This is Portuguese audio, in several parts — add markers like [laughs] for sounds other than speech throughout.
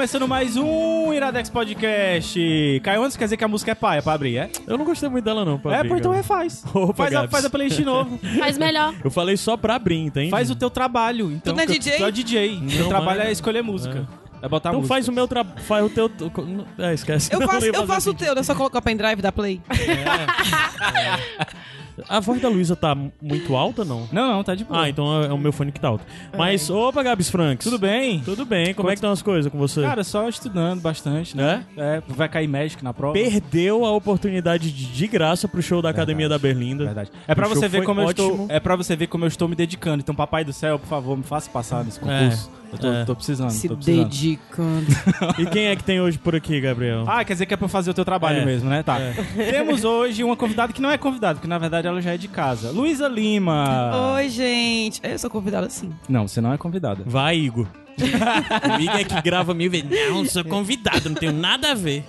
Começando mais um Iradex Podcast. Caio, antes quer dizer que a música é paia pra abrir, é? Eu não gostei muito dela, não. Pra é, abrir, pô, então cara. refaz. [laughs] Opa, faz, a, Gabs. faz a playlist de novo. [laughs] Faz melhor. Eu falei só pra abrir, entende? faz o teu trabalho. Então, não é DJ? Tu é DJ. Teu Não, trabalho mas- é escolher música. É, botar Então música. faz o meu trabalho. Faz o teu. É, esquece. Eu [laughs] Não faço, ia eu fazer faço o assim. teu, né? Só colocar o pendrive da Play. A voz da Luísa tá muito alta, não? Não, não, tá de boa. Ah, então é é o meu fone que tá alto. Mas, opa, Gabs Franks. Tudo bem? Tudo bem, como é que estão as coisas com você? Cara, só estudando bastante, né? É, vai cair Magic na prova. Perdeu a oportunidade de, de graça pro show da Academia da Berlinda. Verdade. É pra O você ver como eu estou. É para você ver como eu estou me dedicando. Então, papai do céu, por favor, me faça passar nesse concurso. Eu tô, é. tô precisando. Se tô precisando. dedicando. [laughs] E quem é que tem hoje por aqui, Gabriel? Ah, quer dizer que é pra fazer o teu trabalho É. mesmo, né? Tá. Temos hoje uma convidada que não é convidada, porque na verdade ela já é de casa. Luísa Lima. Oi, gente. Eu sou convidada sim. Não, você não é convidada. Vai, Igor. o Igor é que grava mil vezes. Não, sou convidado, não tenho nada a ver.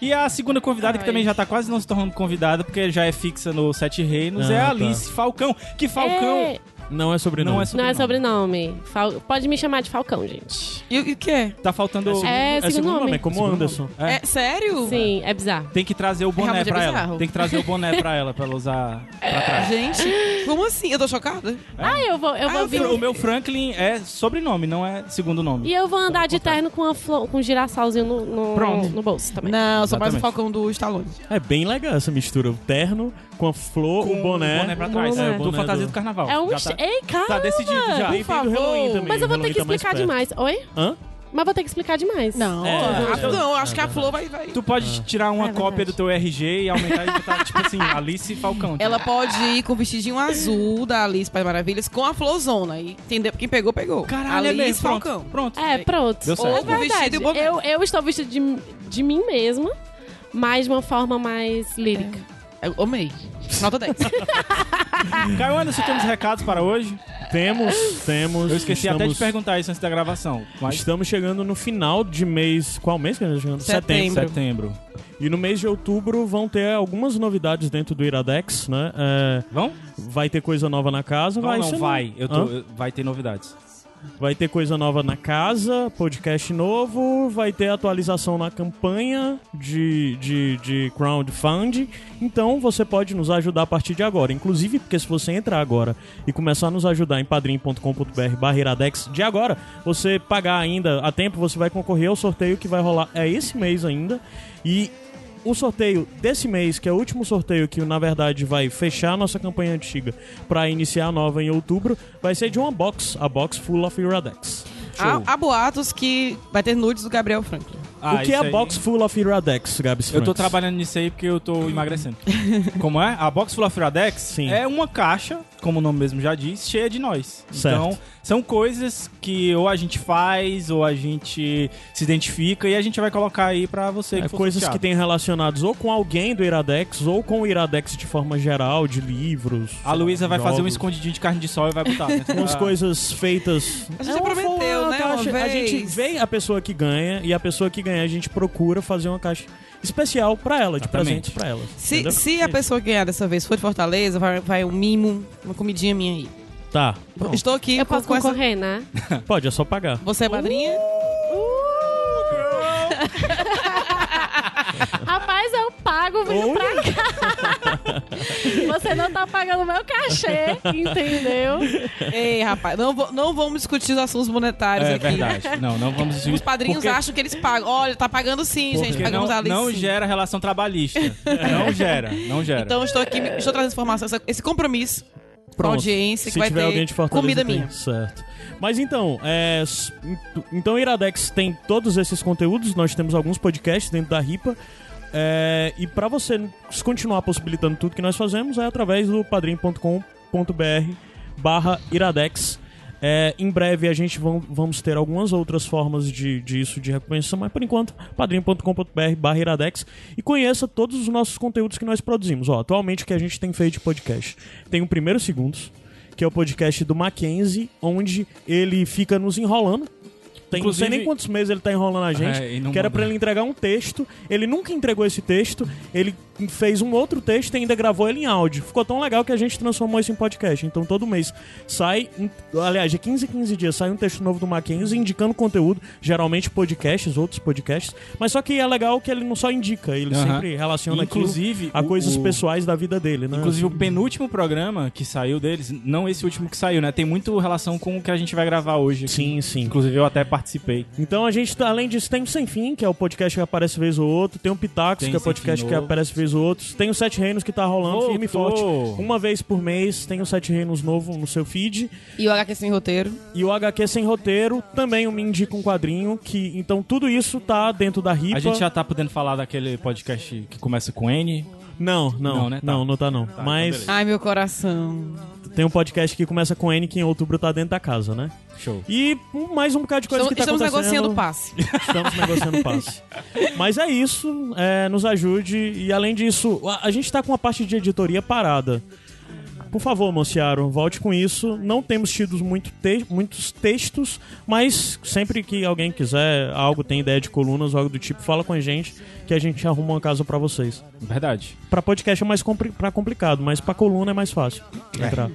E a segunda convidada, que Ai. também já tá quase não se tornando convidada, porque já é fixa no Sete Reinos, Ah, é a tá. Alice Falcão. Que Falcão É, Não é sobrenome. não é não é sobrenome. sobrenome. Fal- Pode me chamar de Falcão, gente. E, o que é? Tá faltando... É, É segundo segundo nome, nome. é como Segundo Anderson. É. É, sério? Sim, é bizarro. Tem que trazer o boné Realmente é pra ela. Tem que trazer o boné pra ela, pra ela usar pra trás. Gente, como assim? Eu tô chocada. Ah, eu vou, eu Ah, vou eu vir. O meu Franklin é sobrenome, não é segundo nome. E eu vou andar de terno com, a flo- com um girassolzinho no, no, Pronto. no bolso também. Não, eu sou mais o. Falcão do Stallone. É bem legal essa mistura. O terno com a flor, o boné. O boné pra trás. boné. É, do fantasia do carnaval. É um. Já tá, Ei, calma! tá decidido já. Por feito do Halloween favor. também. Mas eu vou o ter que tá explicar perto. demais. Oi? Hã? Mas vou ter que explicar demais. Não, É, ah, é. não, acho que a Flor vai... vai. Tu pode tirar uma É cópia do teu RG e aumentar e botar, tipo assim, Alice Falcão. Ela pode ir com o vestidinho azul da Alice Pai Maravilhas com a florzona. E entendeu? Quem pegou, pegou. Caralho, é Alice mesmo. Pronto, Falcão. Pronto. É, pronto. Deu certo. É Ou com o vestido e o boné. Eu, eu estou vestida de, de mim mesma, mas de uma forma mais lírica. Eu amei. Nota [laughs] 10. Caio Anderson, temos recados para hoje? Temos, temos. Eu esqueci até de estamos- perguntar isso antes da gravação. Mas Estamos chegando no final de mês. Qual mês que a gente tá chegando? Setembro. setembro. E no mês de outubro vão ter algumas novidades dentro do Iradex, né? É, Vão? vai ter coisa nova na casa, Não, vai não, vai. Eu tô, Hã? vai ter novidades. Vai ter coisa nova na casa, podcast novo, vai ter atualização na campanha de, de, de crowdfunding. Então você pode nos ajudar a partir de agora. Inclusive, porque se você entrar agora e começar a nos ajudar em padrim.com.br barra iradex de agora, você pagar ainda a tempo, você vai concorrer ao sorteio que vai rolar é esse mês ainda. E o sorteio desse mês, que é o último sorteio que na verdade vai fechar a nossa campanha antiga para iniciar a nova em outubro, vai ser de uma box, a box Full of Iradex. há, há boatos que vai ter nudes do Gabriel Franklin. Ah, o que é a aí- box Full of Iradex, Gabs Eu tô trabalhando nisso aí porque eu tô emagrecendo. [laughs] como é? A Box Full of Iradex Sim. é uma caixa, como o nome mesmo já diz, cheia de nós. Certo. Então, são coisas que ou a gente faz, ou a gente se identifica e a gente vai colocar aí pra você É, que for coisas que sorteado. tem relacionados ou com alguém do Iradex ou com o Iradex de forma geral, de livros. A Luísa vai fazer um jogos. escondidinho de carne de sol e vai botar. né? [laughs] Umas Ah, coisas feitas. A gente É prometeu, forma, né, caixa- A gente vê a pessoa que ganha e a pessoa que ganha a gente procura fazer uma caixa especial pra ela, de Exatamente. presentes pra ela. Se, entendeu? se a pessoa que ganhar dessa vez for de Fortaleza, vai, vai um mimo, uma comidinha minha aí. Tá. Bom, Estou aqui Eu com, posso com essa... concorrer, né? pode, é só pagar. Você é madrinha? [laughs] [laughs] Rapaz, eu pago vindo pra cá. [laughs] Você não tá pagando meu cachê, entendeu? Ei, rapaz, não, não vamos discutir os assuntos monetários É aqui. verdade. Não, não vamos Os padrinhos Porque- acham que eles pagam. Olha, tá pagando sim, gente. Porque Pagamos não, ali não sim. gera relação trabalhista. não gera, não gera. Então estou aqui, estou trazendo informação, esse compromisso com a Pronto. audiência que Se vai tiver ter alguém de Fortaleza, comida tem- minha. Certo. Mas então, é, então o Iradex tem todos esses conteúdos, nós temos alguns podcasts dentro da RIPA. é, e para você continuar possibilitando tudo que nós fazemos é através do padrim.com.br barra Iradex. É, É, em breve a gente vão, vamos ter algumas outras formas de, disso de recompensa, mas por enquanto, padrim.com.br barra iradex e conheça todos os nossos conteúdos que nós produzimos. Ó, atualmente o que a gente tem feito de podcast. Tem o Primeiro Segundos, que é o podcast do Mackenzie, onde ele fica nos enrolando. Tem, não sei Inclusive- nem quantos meses ele tá enrolando a gente, É, e não que era pra ele entregar um texto. Ele nunca entregou esse texto, ele fez um outro texto e ainda gravou ele em áudio. Ficou tão legal que a gente transformou isso em podcast. Então todo mês sai, aliás, de 15 em 15 dias sai um texto novo do Mackenzie indicando conteúdo, geralmente podcasts, outros podcasts. Mas só que é legal que ele não só indica, ele sempre relaciona Inclusive, a coisas o- pessoais da vida dele, né? Inclusive, o penúltimo programa que saiu deles, não esse último que saiu, né? Tem muito relação com o que a gente vai gravar hoje. aqui. Sim, sim. Inclusive, eu até participei. Então a gente, além disso, tem o Sem Fim, que é o podcast que aparece vez ou outro. Tem o Pitacos, Tem que é o podcast que aparece vez ou outro. Tem o Sete Reinos, que tá rolando firme e forte. Voltou. Uma vez por mês tem o Sete Reinos novo no seu feed. E o HQ sem roteiro. E o HQ Sem Roteiro, também o Me Indica um Quadrinho. Que, então tudo isso tá dentro da RIPA. A gente já tá podendo falar daquele podcast que começa com N. Não, não, Não, não, né? Tá. não, tá não. então Mas beleza. Ai, meu coração. tem um podcast que começa com N, que em outubro tá dentro da casa, né? Show. E mais um bocado de coisa Estamos, que tá estamos acontecendo. negociando passe. [laughs] Estamos negociando passe. Mas é isso, é, nos ajude. E além disso, a, a gente tá com a parte de editoria parada. Por favor, Mociaro, volte com isso. Não temos tido muito te- muitos textos, mas sempre que alguém quiser algo, tem ideia de colunas ou algo do tipo, fala com a gente que a gente arruma uma casa pra vocês. Verdade. Pra podcast é mais compli pra complicado, mas pra coluna é mais fácil entrar.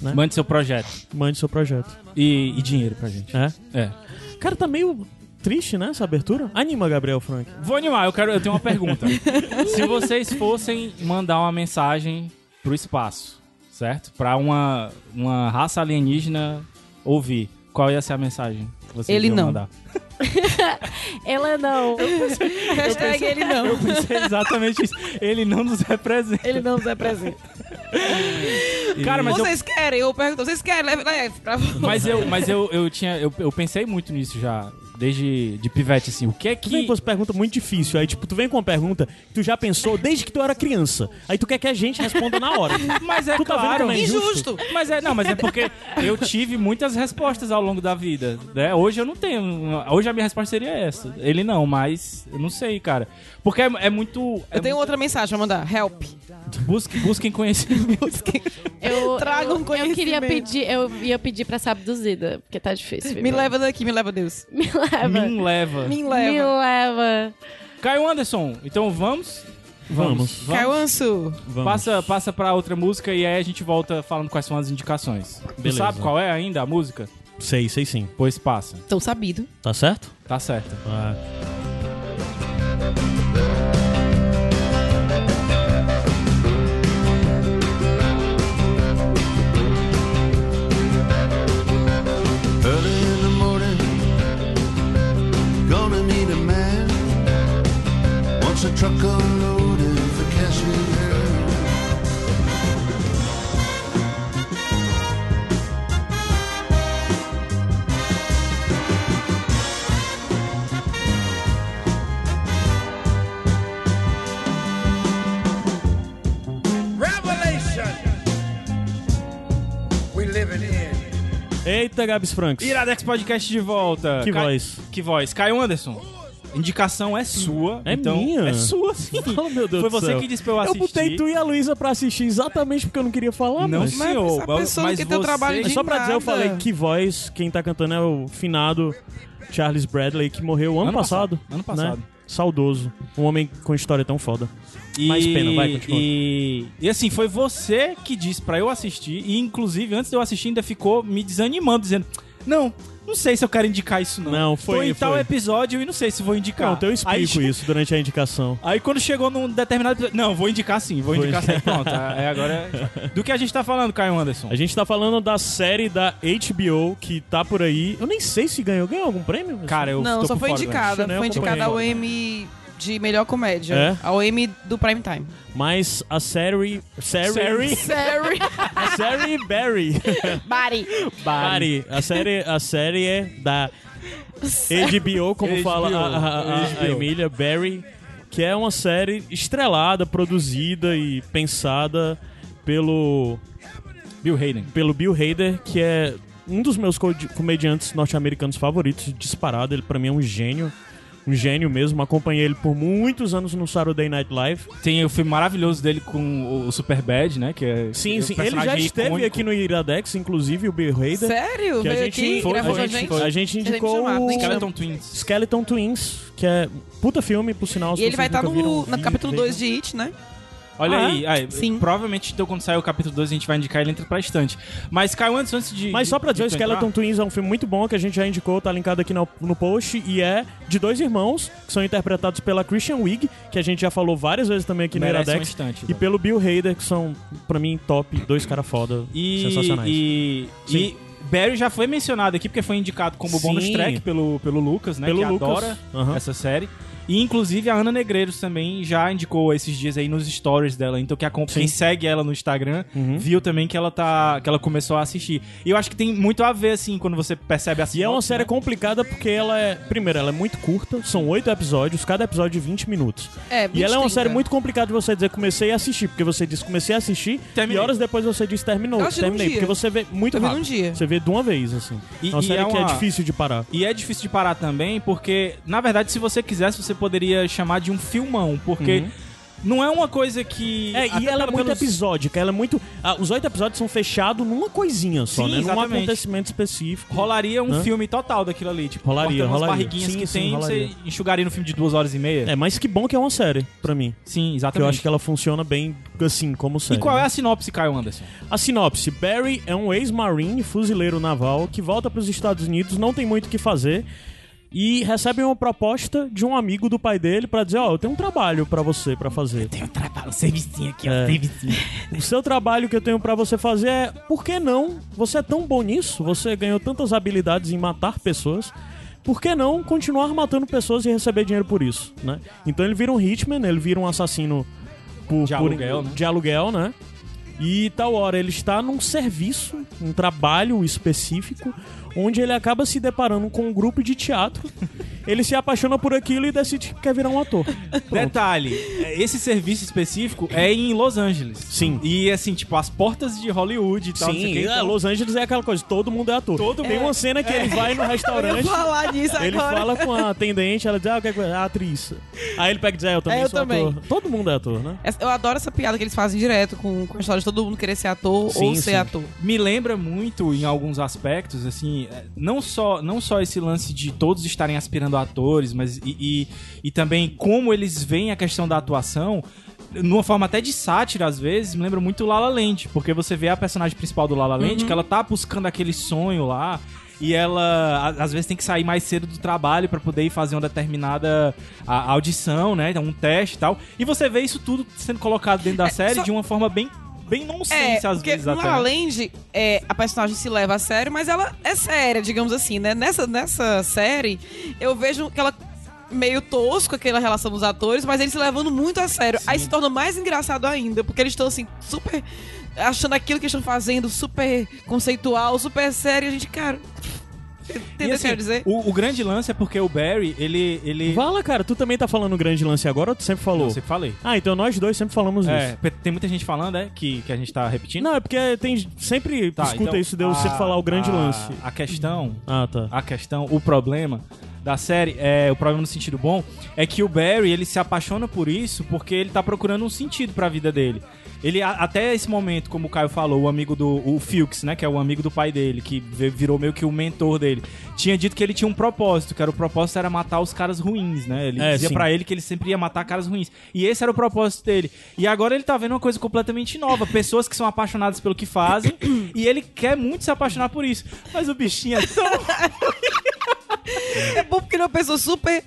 Né? Mande seu projeto. Mande seu projeto. E, e dinheiro pra gente. É? É. Cara, tá meio triste, né, essa abertura? Anima, Gabriel Frank. Vou animar, eu, quero, eu tenho uma pergunta. [laughs] Se vocês fossem mandar uma mensagem pro espaço, certo? Pra uma, uma raça alienígena ouvir, qual ia ser a mensagem que vocês Ele iam não. mandar? [laughs] Ela não. Hashtag ele não. Eu pensei exatamente isso. Ele não nos representa. Ele não nos representa. [laughs] Cara, mas eu, vocês querem? Eu pergunto, vocês querem? Leve, leve pra mas eu, mas eu, eu tinha, eu, eu pensei muito nisso já, desde de pivete assim. O que é Tu vem que com as perguntas muito difíceis. Aí, tipo, tu vem com uma pergunta que tu já pensou desde que tu era criança. Aí tu quer que a gente responda na hora. [laughs] Mas é Tu tá vendo claro. é Injusto. Mas é, não, mas é porque eu tive muitas respostas ao longo da vida, né? Hoje eu não tenho. Hoje a minha resposta seria essa. Ele não, mas eu não sei, cara. Porque é, é muito. é Eu tenho outra mensagem pra mandar. Help. muito- busque- busquem conhecimento. [laughs] Eu, Traga um eu, eu queria conhecimento. pedir, eu ia pedir pra ser abduzida, porque tá difícil. Me leva daqui, me leva Deus. [laughs] Me leva. Me leva. Me Me leva. leva. Caio Anderson, então vamos? Vamos. Caio Anso. Vamos. Passa, passa pra outra música e aí a gente volta falando quais são as indicações. Tu Beleza. sabe qual é ainda a música? Sei, sei sim. Pois passa. Tão sabido. Tá certo? Tá certo. Ah. Wants a truck unloaded for cashier. Revelation we living in. Eita, Gabs Franks. Iradex Podcast de volta. Que Ca- voz. Que voz. Caio Anderson. Indicação é sua. É então, minha? É sua, [laughs] sim. Oh, meu Deus Foi do você céu. que disse pra eu Eu assistir. botei tu e a Luísa pra assistir exatamente porque eu não queria falar, Não, mas... senhor. essa pessoa mas que você- trabalho É só pra dizer, eu falei que voz, quem tá cantando é o finado Charles Bradley, que morreu ano, Ano passado. passado. Ano passado. Né? Saudoso. Um homem com história tão foda. E, Mais pena, vai, continua. E, e assim, foi você que disse pra eu assistir. E inclusive, antes de eu assistir, ainda ficou me desanimando, dizendo: Não, não sei se eu quero indicar isso, não. Não, foi- Tô em tal foi. episódio e não sei se vou indicar. Pronto, eu explico aí, isso durante a indicação. Aí quando chegou num determinado episódio. Não, vou indicar sim, vou Vou indicar sim. Pronto. É agora. Do que a gente tá falando, Caio Anderson? A gente tá falando da série da HBO que tá por aí. Eu nem sei se ganhou. Ganhou algum prêmio? Cara, eu Não, tô só por foi fora, indicada. né? Foi indicada ao acompanhei. Emmy de melhor comédia. É? Ao Emmy do Prime Time. Mas a série. Série. Série? A série Barry. Bari. Barry. A série, a série é da HBO, como HBO, fala a, a- a- a. Emília, Barry, que é uma série estrelada, produzida e pensada pelo, Bill Hayden. pelo Bill Hader, que é um dos meus co- comediantes norte-americanos favoritos, disparado. Ele pra mim é um gênio. Um gênio mesmo. Acompanhei ele por muitos anos no Saturday Night Live. Tem o filme maravilhoso dele com o Superbad, né? Que é Sim, é sim. Ele já esteve icônico. aqui no Iradex, inclusive o Bill Hader. Sério? Que a gente, aqui, foi- a gente gente? foi- a gente indicou o Skeleton Twins. Skeleton Twins, que é puta filme, por sinal. E ele vai estar nunca no, no capítulo vejam. 2 de It, né? Olha Ah, aí, aí, Sim. provavelmente então quando sair o capítulo 2 a gente vai indicar ele entra pra estante. Mas Caio, antes, antes de. Mas de- só pra dizer, Skeleton entrar- Twins é um filme muito bom que a gente já indicou, tá linkado aqui no, no post, e é de dois irmãos que são interpretados pela Christian Wiig, que a gente já falou várias vezes também aqui no Merece um Iradex, instante, e pelo Bill Hader, que são, pra mim, top, dois caras foda, E, sensacionais. e, Sim. e Barry já foi mencionado aqui porque foi indicado como Sim. bônus track pelo, pelo Lucas, né? Pelo que Lucas. adora Aham. essa série. E inclusive a Ana Negreiros também já indicou esses dias aí nos stories dela. Então que a, quem segue ela no Instagram Uhum. viu também que ela tá que ela começou a assistir. E eu acho que tem muito a ver assim quando você percebe a E é uma série né? complicada porque ela é. Primeiro, ela é muito curta, são oito episódios, cada episódio de 20 minutos. É, E ela é uma 20, série 30. muito complicada de você dizer comecei a assistir, porque você diz comecei a assistir Terminei. e horas depois você diz terminou. Num Terminei, dia. porque você vê muito rápido. num dia. Você vê de uma vez, assim. E- é uma e série é que é uma- difícil de parar. E é difícil de parar também, porque, na verdade, se você quisesse, você poderia chamar de um filmão, porque não é uma coisa que. Uhum. É, e ela é muito pelos- episódica, ela é muito. ah, os oito episódios são fechados numa coisinha só, Sim, né? Num acontecimento específico. Rolaria um Hã? filme total daquilo ali. Tipo, Rolaria, cortando umas rolaria. barriguinhas Sim, que sim, tem, rolaria. você enxugaria no filme de duas horas e meia. É, mas que bom que é uma série, pra mim. Sim, exatamente. eu acho que ela funciona bem assim, como E série. qual é né? a sinopse, Caio Anderson? A sinopse: Barry é um ex-marine, fuzileiro naval, que volta para os Estados Unidos, não tem muito o que fazer. E recebe uma proposta de um amigo do pai dele pra dizer: Ó, eu tenho um trabalho pra você pra fazer. Tem um trabalho, um servicinho aqui, É. um servicinho. O seu trabalho que eu tenho pra você fazer é: por que não? Você é tão bom nisso, você ganhou tantas habilidades em matar pessoas. Por que não continuar matando pessoas e receber dinheiro por isso, né? Então ele vira um hitman, ele vira um assassino por, De por- aluguel, né? de aluguel, né? E tal hora ele está num serviço, um trabalho específico, onde ele acaba se deparando com um grupo de teatro. ele se apaixona por aquilo e decide que quer virar um ator. Pronto. Detalhe, esse serviço específico é em Los Angeles. Sim. E assim, tipo, as portas de Hollywood e tal. não sei o Sim, quê, é, então- Los Angeles é aquela coisa, todo mundo é ator. Todo Tem uma cena que ele vai no [laughs] Eu restaurante, falar nisso ele agora. fala com a atendente, ela diz, ah, o que é é? A atriz. Aí ele pega e diz, é, eu também É, eu sou também. ator. Todo mundo é ator, né? Eu adoro essa piada que eles fazem direto com, com a história de todo mundo querer ser ator Sim, ou ser sim. ator. me lembra muito em alguns aspectos, assim, é, não só, não só esse lance de todos estarem aspirando a atores, mas e, e, e também como eles veem a questão da atuação, numa forma até de sátira, às vezes, me lembra muito La La Land, porque você vê a personagem principal do La La Land, que ela tá buscando aquele sonho lá, e ela, às vezes, tem que sair mais cedo do trabalho pra poder ir fazer uma determinada audição, né? Um teste e tal. E você vê isso tudo sendo colocado dentro da série só- de uma forma bem, bem nonsense, É, às vezes, até. além de é, a personagem se leva a sério, mas ela é séria, digamos assim, né? Nessa, nessa série, eu vejo que ela meio tosco aquela relação dos atores, mas eles se levando muito a sério. Aí se torna mais engraçado ainda, porque eles estão assim, super achando aquilo que eles estão fazendo super conceitual, super sério, e a gente, cara, [laughs] E, entendeu o que eu assim, dizer? O, o grande lance é porque o Barry, ele. ele... Fala, cara, tu também tá falando grande lance agora ou tu sempre falou? Eu sempre falei. Ah, então nós dois sempre falamos É, isso. tem muita gente falando, é, que, que a gente tá repetindo. Não, é porque tem sempre Tá, escuta então, isso de eu a- sempre falar o grande a- lance. A questão, Ah, tá. a questão, o problema da série, é o problema no sentido bom, é que o Barry, ele se apaixona por isso porque ele tá procurando um sentido pra vida dele. Ele, a- até esse momento, como o Caio falou, o amigo do o Fuchs, né, que é o amigo do pai dele, que vi- virou meio que o mentor dele, tinha dito que ele tinha um propósito, que era o propósito era matar os caras ruins, né? Ele É, dizia sim. pra ele que ele sempre ia matar caras ruins. E esse era o propósito dele. E agora ele tá vendo uma coisa completamente nova, pessoas que são apaixonadas pelo que fazem, [coughs] e ele quer muito se apaixonar por isso. Mas o bichinho é tão [laughs] É bom porque ele é uma pessoa super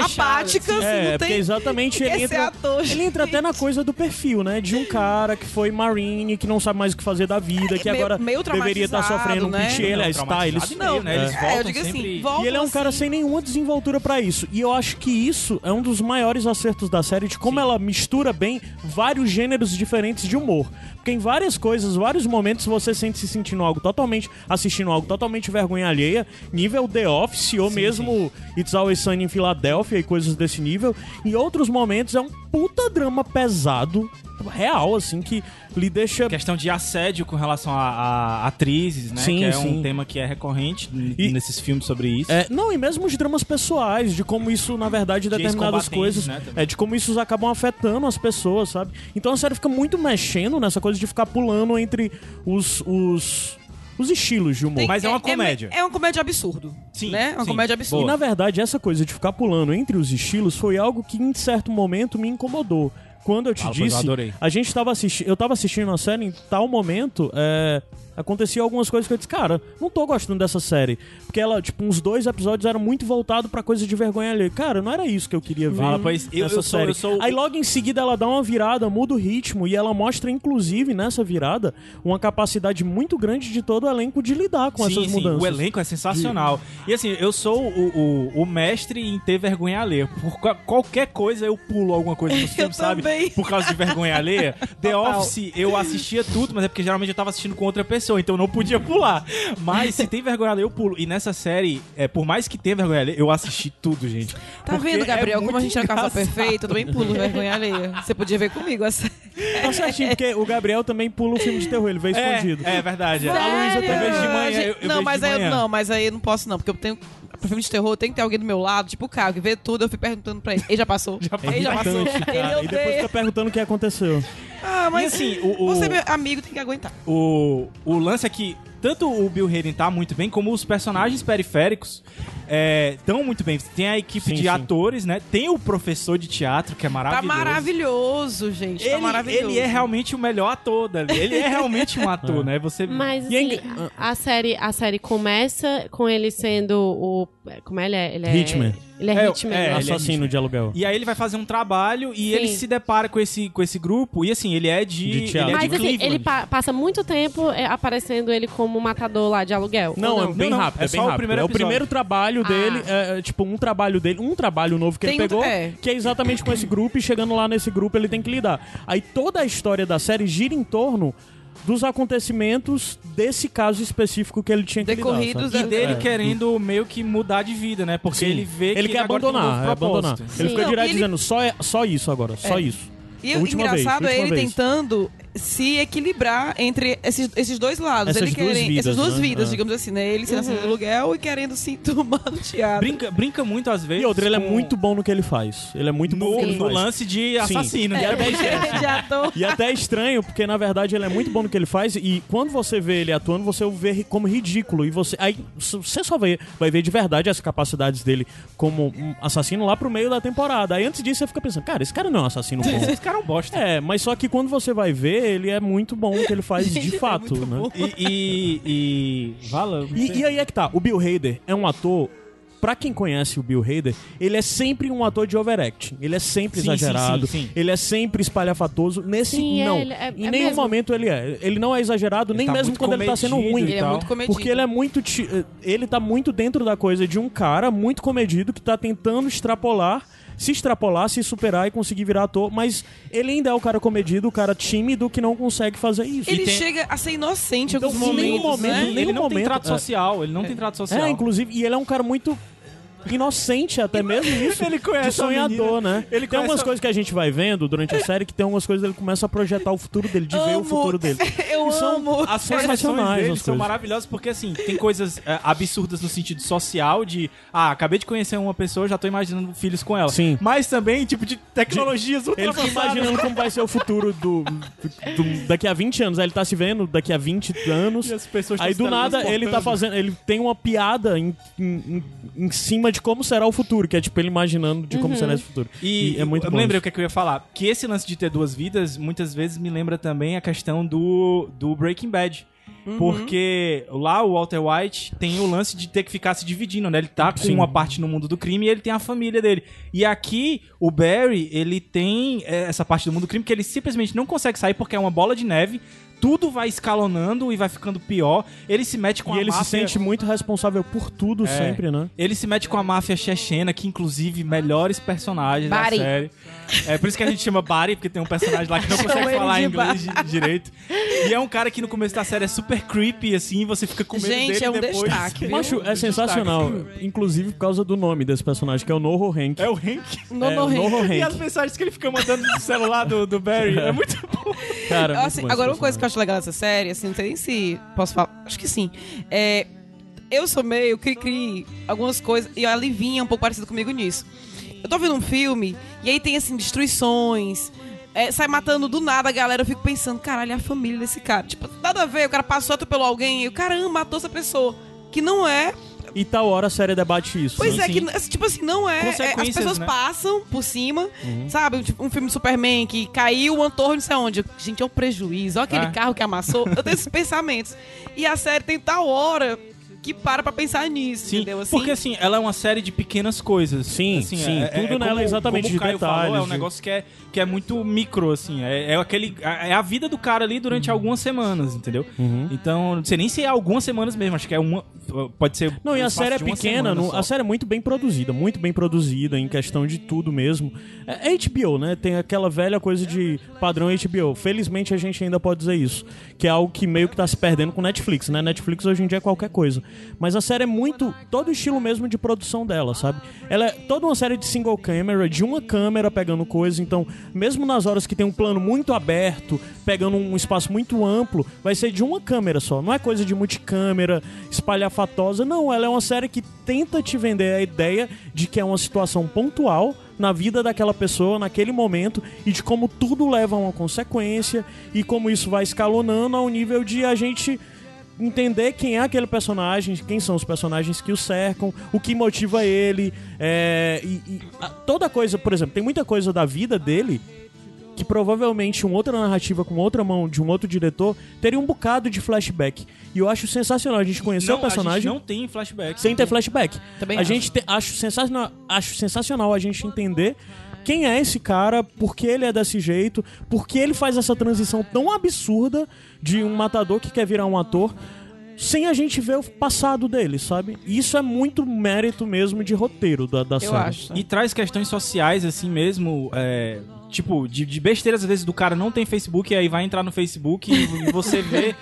fechado. apática, assim, É, não porque tem... exatamente ele entra, ator, ele entra até na coisa do perfil, né? De um cara que foi marine, que não sabe mais o que fazer da vida, que É, meio- agora meio deveria estar traumatizado, sofrendo um né? pit, ele é está, traumatizado eles... e meio, né? Eles É, voltam eu digo assim, sempre... voltam E ele é um cara assim. sem nenhuma desenvoltura pra isso. E eu acho que isso é um dos maiores acertos da série, de como ela mistura bem vários gêneros diferentes de humor. Porque em várias coisas, vários momentos, você sente se sentindo algo totalmente. assistindo algo totalmente vergonha alheia, nível The Office ou mesmo It's Always Sunny em Filadélfia, E coisas desse nível. Em outros momentos é um puta drama pesado, real, assim, que lhe deixa. Questão de assédio com relação a, a atrizes, né? Sim, que é sim. um tema que é recorrente E- nesses filmes sobre isso. É, não, e mesmo os dramas pessoais, de como isso, na verdade, De determinadas coisas. né, é, de como isso acabam afetando as pessoas, sabe? Então a série fica muito mexendo nessa coisa de ficar pulando entre os. os, os estilos de humor. Tem- Mas é uma comédia. É, uma comédia absurdo. Sim, Né? Uma sim. comédia E absurda. na verdade, essa coisa de ficar pulando entre os estilos foi algo que em certo momento me incomodou. Quando eu te Fala, eu disse, adorei. a gente tava assistindo, eu tava assistindo a série em tal momento, é, acontecia algumas coisas que eu disse, cara, não tô gostando dessa série, porque ela, tipo, uns dois episódios eram muito voltados pra coisa de vergonha ali. Cara, não era isso que eu queria ver. Fala, pois, eu- nessa eu sou- série. eu sou- Aí logo em seguida ela dá uma virada, muda o ritmo e ela mostra inclusive nessa virada uma capacidade muito grande de todo o elenco de lidar com sim, essas sim, mudanças. o elenco é sensacional. E assim, eu sou o, o, o mestre em ter vergonha alheia. Por qua- qualquer coisa eu pulo alguma coisa no [laughs] filme, sabe? também. Por causa de vergonha alheia. The Total. Office, eu assistia tudo, mas é porque geralmente eu tava assistindo com outra pessoa, então eu não podia pular. Mas se tem vergonha alheia, eu pulo. E nessa série, é, por mais que tenha vergonha alheia, eu assisti tudo, gente. Tá vendo, é Gabriel, como a gente é casal engraçado. perfeito? Eu também pulo vergonha alheia. Você podia ver comigo essa. Tá certinho, porque o Gabriel também pula o filme de terror, ele vê escondido. É, é verdade. Sério? A Luísa vejo de manhã. Eu, eu não, mas aí eu, manhã. não, mas aí eu não posso não, porque eu tenho pra filme de terror, tem que ter alguém do meu lado, tipo o Caio, que vê tudo, eu fico perguntando pra ele. Ele já passou? É ele já passou. irritante, Ele cara. E depois fica perguntando o que aconteceu. Ah, mas E assim, o- o- você, meu amigo, tem que aguentar. o, o lance é que tanto o Bill Hayden tá muito bem, como os personagens periféricos estão muito bem. Tem a equipe Sim, de sim. atores, né? Tem o professor de teatro, que é Tá maravilhoso. maravilhoso, gente. tá Ele, maravilhoso. ele é realmente o melhor ator dali. Ele é realmente um ator, [laughs] né? Você... Mas é assim, a série, a série começa com ele sendo o. Como ele é? Ele é Hitman. Ele é, É, Hitman. é, né? ele é Assassino de aluguel. E aí ele vai fazer um trabalho e Sim. ele se depara com esse, com esse grupo. E assim, ele é de, De ele teatro. é de Mas assim, Cleveland. ele pa- passa muito tempo é, aparecendo ele como matador lá de aluguel. Não, ou é bem Não, não, rápido, é é, bem só o rápido. primeiro é o primeiro trabalho Ah. dele, é, é, tipo, um trabalho dele, um trabalho novo que Tem ele pegou, é. que é exatamente com esse grupo, e chegando lá nesse grupo ele tem que lidar. Aí toda a história da série gira em torno dos acontecimentos desse caso específico que ele tinha que Decorridos lidar. E dele É. querendo meio que mudar de vida, né? Porque Sim. ele vê que ele quer agora tem um abandonar, é abandonar. Ele Sim. fica direto ele- dizendo só, é, só isso agora, só É. isso. E o Última vez, engraçado é última ele vez. tentando se equilibrar entre esses, esses dois lados. Essas ele duas querem, vidas, essas duas né? vidas, É. digamos assim, né? Ele sendo assim no aluguel e querendo se [laughs] enturmar no teatro. Brinca, brinca muito às vezes. E outro, ele é com- muito bom no que ele faz. Ele é muito bom no no, que ele no faz. lance de Sim. assassino. E né? até de ator. E até é estranho, porque na verdade ele é muito bom no que ele faz e quando você vê ele atuando, você o vê como ridículo. E você. Aí você só vai, vai ver de verdade as capacidades dele como um assassino lá pro meio da temporada. Aí antes disso você fica pensando, cara, esse cara não é um assassino [laughs] bom. Esse cara é um bosta. É, mas só que quando você vai ver, ele é muito bom no que ele faz de [laughs] é fato, né? bom. E, e, e... Vala, E, e aí é que tá, o Bill Hader é um ator. Pra quem conhece o Bill Hader, ele é sempre um ator de overacting. Ele é sempre Sim, exagerado. sim, sim. Ele é sempre espalhafatoso. Nesse, Sim, é, não. ele é- em é nenhum mesmo. momento ele é. Ele não é exagerado, Ele nem tá mesmo quando ele tá sendo ruim. e Ele é muito comedido. Porque ele é muito. ti- Ele tá muito dentro da coisa de um cara muito comedido que tá tentando extrapolar, se extrapolar, se superar e conseguir virar ator, mas ele ainda é o cara comedido, o cara tímido que não consegue fazer isso. Ele tem- chega a ser inocente em Então, alguns em nenhum momentos, momento, né? nem- ele nenhum não tem momento, trato é. social. Ele não tem trato social. É, inclusive, e ele é um cara muito inocente até mesmo [laughs] isso. Ele conhece de sonhador, né? Ele tem algumas a- coisas que a gente vai vendo durante a série que tem algumas coisas ele começa a projetar o futuro dele, de ver o Amo. futuro dele. [laughs] Eu E são- amo. As sensacionais dele são maravilhosas porque, assim, tem coisas é, absurdas no sentido social de... Ah, acabei de conhecer uma pessoa, já tô imaginando filhos com ela. Sim. Mas também, tipo, de tecnologias Ele fica imaginando como vai ser o futuro do, do- daqui a 20 anos. Aí ele tá se vendo daqui a 20 anos. E as pessoas Aí do nada ele tá fazendo. Ele tem uma piada em, em, em- em cima de como será o futuro, que é tipo ele imaginando de como será esse futuro. E, é muito eu bom. lembrei o que, é que eu ia falar. Que esse lance de ter duas vidas, muitas vezes me lembra também a questão do, do Breaking Bad. Uhum. Porque lá o Walter White tem o lance de ter que ficar se dividindo, né? Ele tá com Sim. uma parte no mundo do crime e ele tem a família dele. E aqui, o Barry, ele tem é, essa parte do mundo do crime que ele simplesmente não consegue sair porque é uma bola de neve. Tudo vai escalonando e vai ficando pior. Ele se mete com E a ele se máfia... sente muito responsável por tudo É. sempre, né? Ele se mete com a máfia chechena, que inclusive melhores personagens Bari. da série. É por isso que a gente chama Bari, porque tem um personagem lá que não [laughs] consegue ele falar de inglês di- direito. E é um cara que no começo da série é super creepy, assim, você fica com medo Gente, dele é um depois. destaque, viu? Macho, é Destaque. sensacional. Inclusive por causa do nome desse personagem, que é o Noho Hank. É o Hank. No, É, Noho E Hank. as mensagens que ele fica mandando no celular do, do Barry. É muito bom. Cara, muito Assim, bom agora, uma coisa que eu. Acho legal dessa série, assim, não sei nem se posso falar. Acho que sim. É, eu sou meio cri-cri, algumas coisas, e a Livinha é um pouco parecida comigo nisso. Eu tô vendo um filme, e aí tem, assim, destruições, é, sai matando do nada a galera, eu fico pensando, caralho, é a família desse cara. Tipo, nada a ver, o cara passou, atropelou alguém, e o caramba, matou essa pessoa. Que não é. E tal hora a série debate isso. Pois né? é, que, tipo assim, não é. é, As pessoas né? passam por cima, sabe? Tipo, um filme de Superman que caiu uma torre, não sei onde. Gente, é um prejuízo. Olha aquele É. carro que amassou. Eu tenho esses [laughs] pensamentos. E a série tem tal hora que para pra pensar nisso, Sim, entendeu? Assim, porque assim, ela é uma série de pequenas coisas. Sim, Assim, sim, tudo nela é exatamente como de o Caio detalhes, Falou, é um negócio que é, que é muito micro, assim. É, é aquele. É a vida do cara ali durante algumas semanas, entendeu? Uhum. Então, não sei nem se é algumas semanas mesmo, acho que é uma. Pode ser. Não, e a série é pequena, só. a série é muito bem produzida, muito bem produzida em questão de tudo mesmo. É é HBO, né? Tem aquela velha coisa de padrão HBO. Felizmente a gente ainda pode dizer isso, que é algo que meio que tá se perdendo com Netflix, né? Netflix hoje em dia é qualquer coisa. Mas a série é muito todo o estilo mesmo de produção dela, sabe? Ela é toda uma série de single camera, de uma câmera pegando coisa, então, mesmo nas horas que tem um plano muito aberto, pegando um espaço muito amplo, vai ser de uma câmera só. Não é coisa de multicâmera, espalhafatosa. Não, ela é uma série que tenta te vender a ideia de que é uma situação pontual na vida daquela pessoa naquele momento e de como tudo leva a uma consequência e como isso vai escalonando ao nível de a gente entender quem é aquele personagem, quem são os personagens que o cercam, o que motiva ele, é, e, e a- toda coisa, por exemplo, tem muita coisa da vida dele que provavelmente uma outra narrativa com outra mão de um outro diretor teria um bocado de flashback. E eu acho sensacional a gente conhecer Não, o personagem A gente não tem flashback. sem ter flashback. Também a acho. gente te- acho sensacional, acho sensacional a gente entender quem é esse cara, por que ele é desse jeito, por que ele faz essa transição tão absurda de um matador que quer virar um ator. Sem a gente ver o passado dele, sabe? E Isso é muito mérito mesmo de roteiro da, da Eu série. acho. E traz questões sociais, assim mesmo, é, tipo, de, de besteiras, às vezes, do cara não tem Facebook, e aí vai entrar no Facebook e, e você vê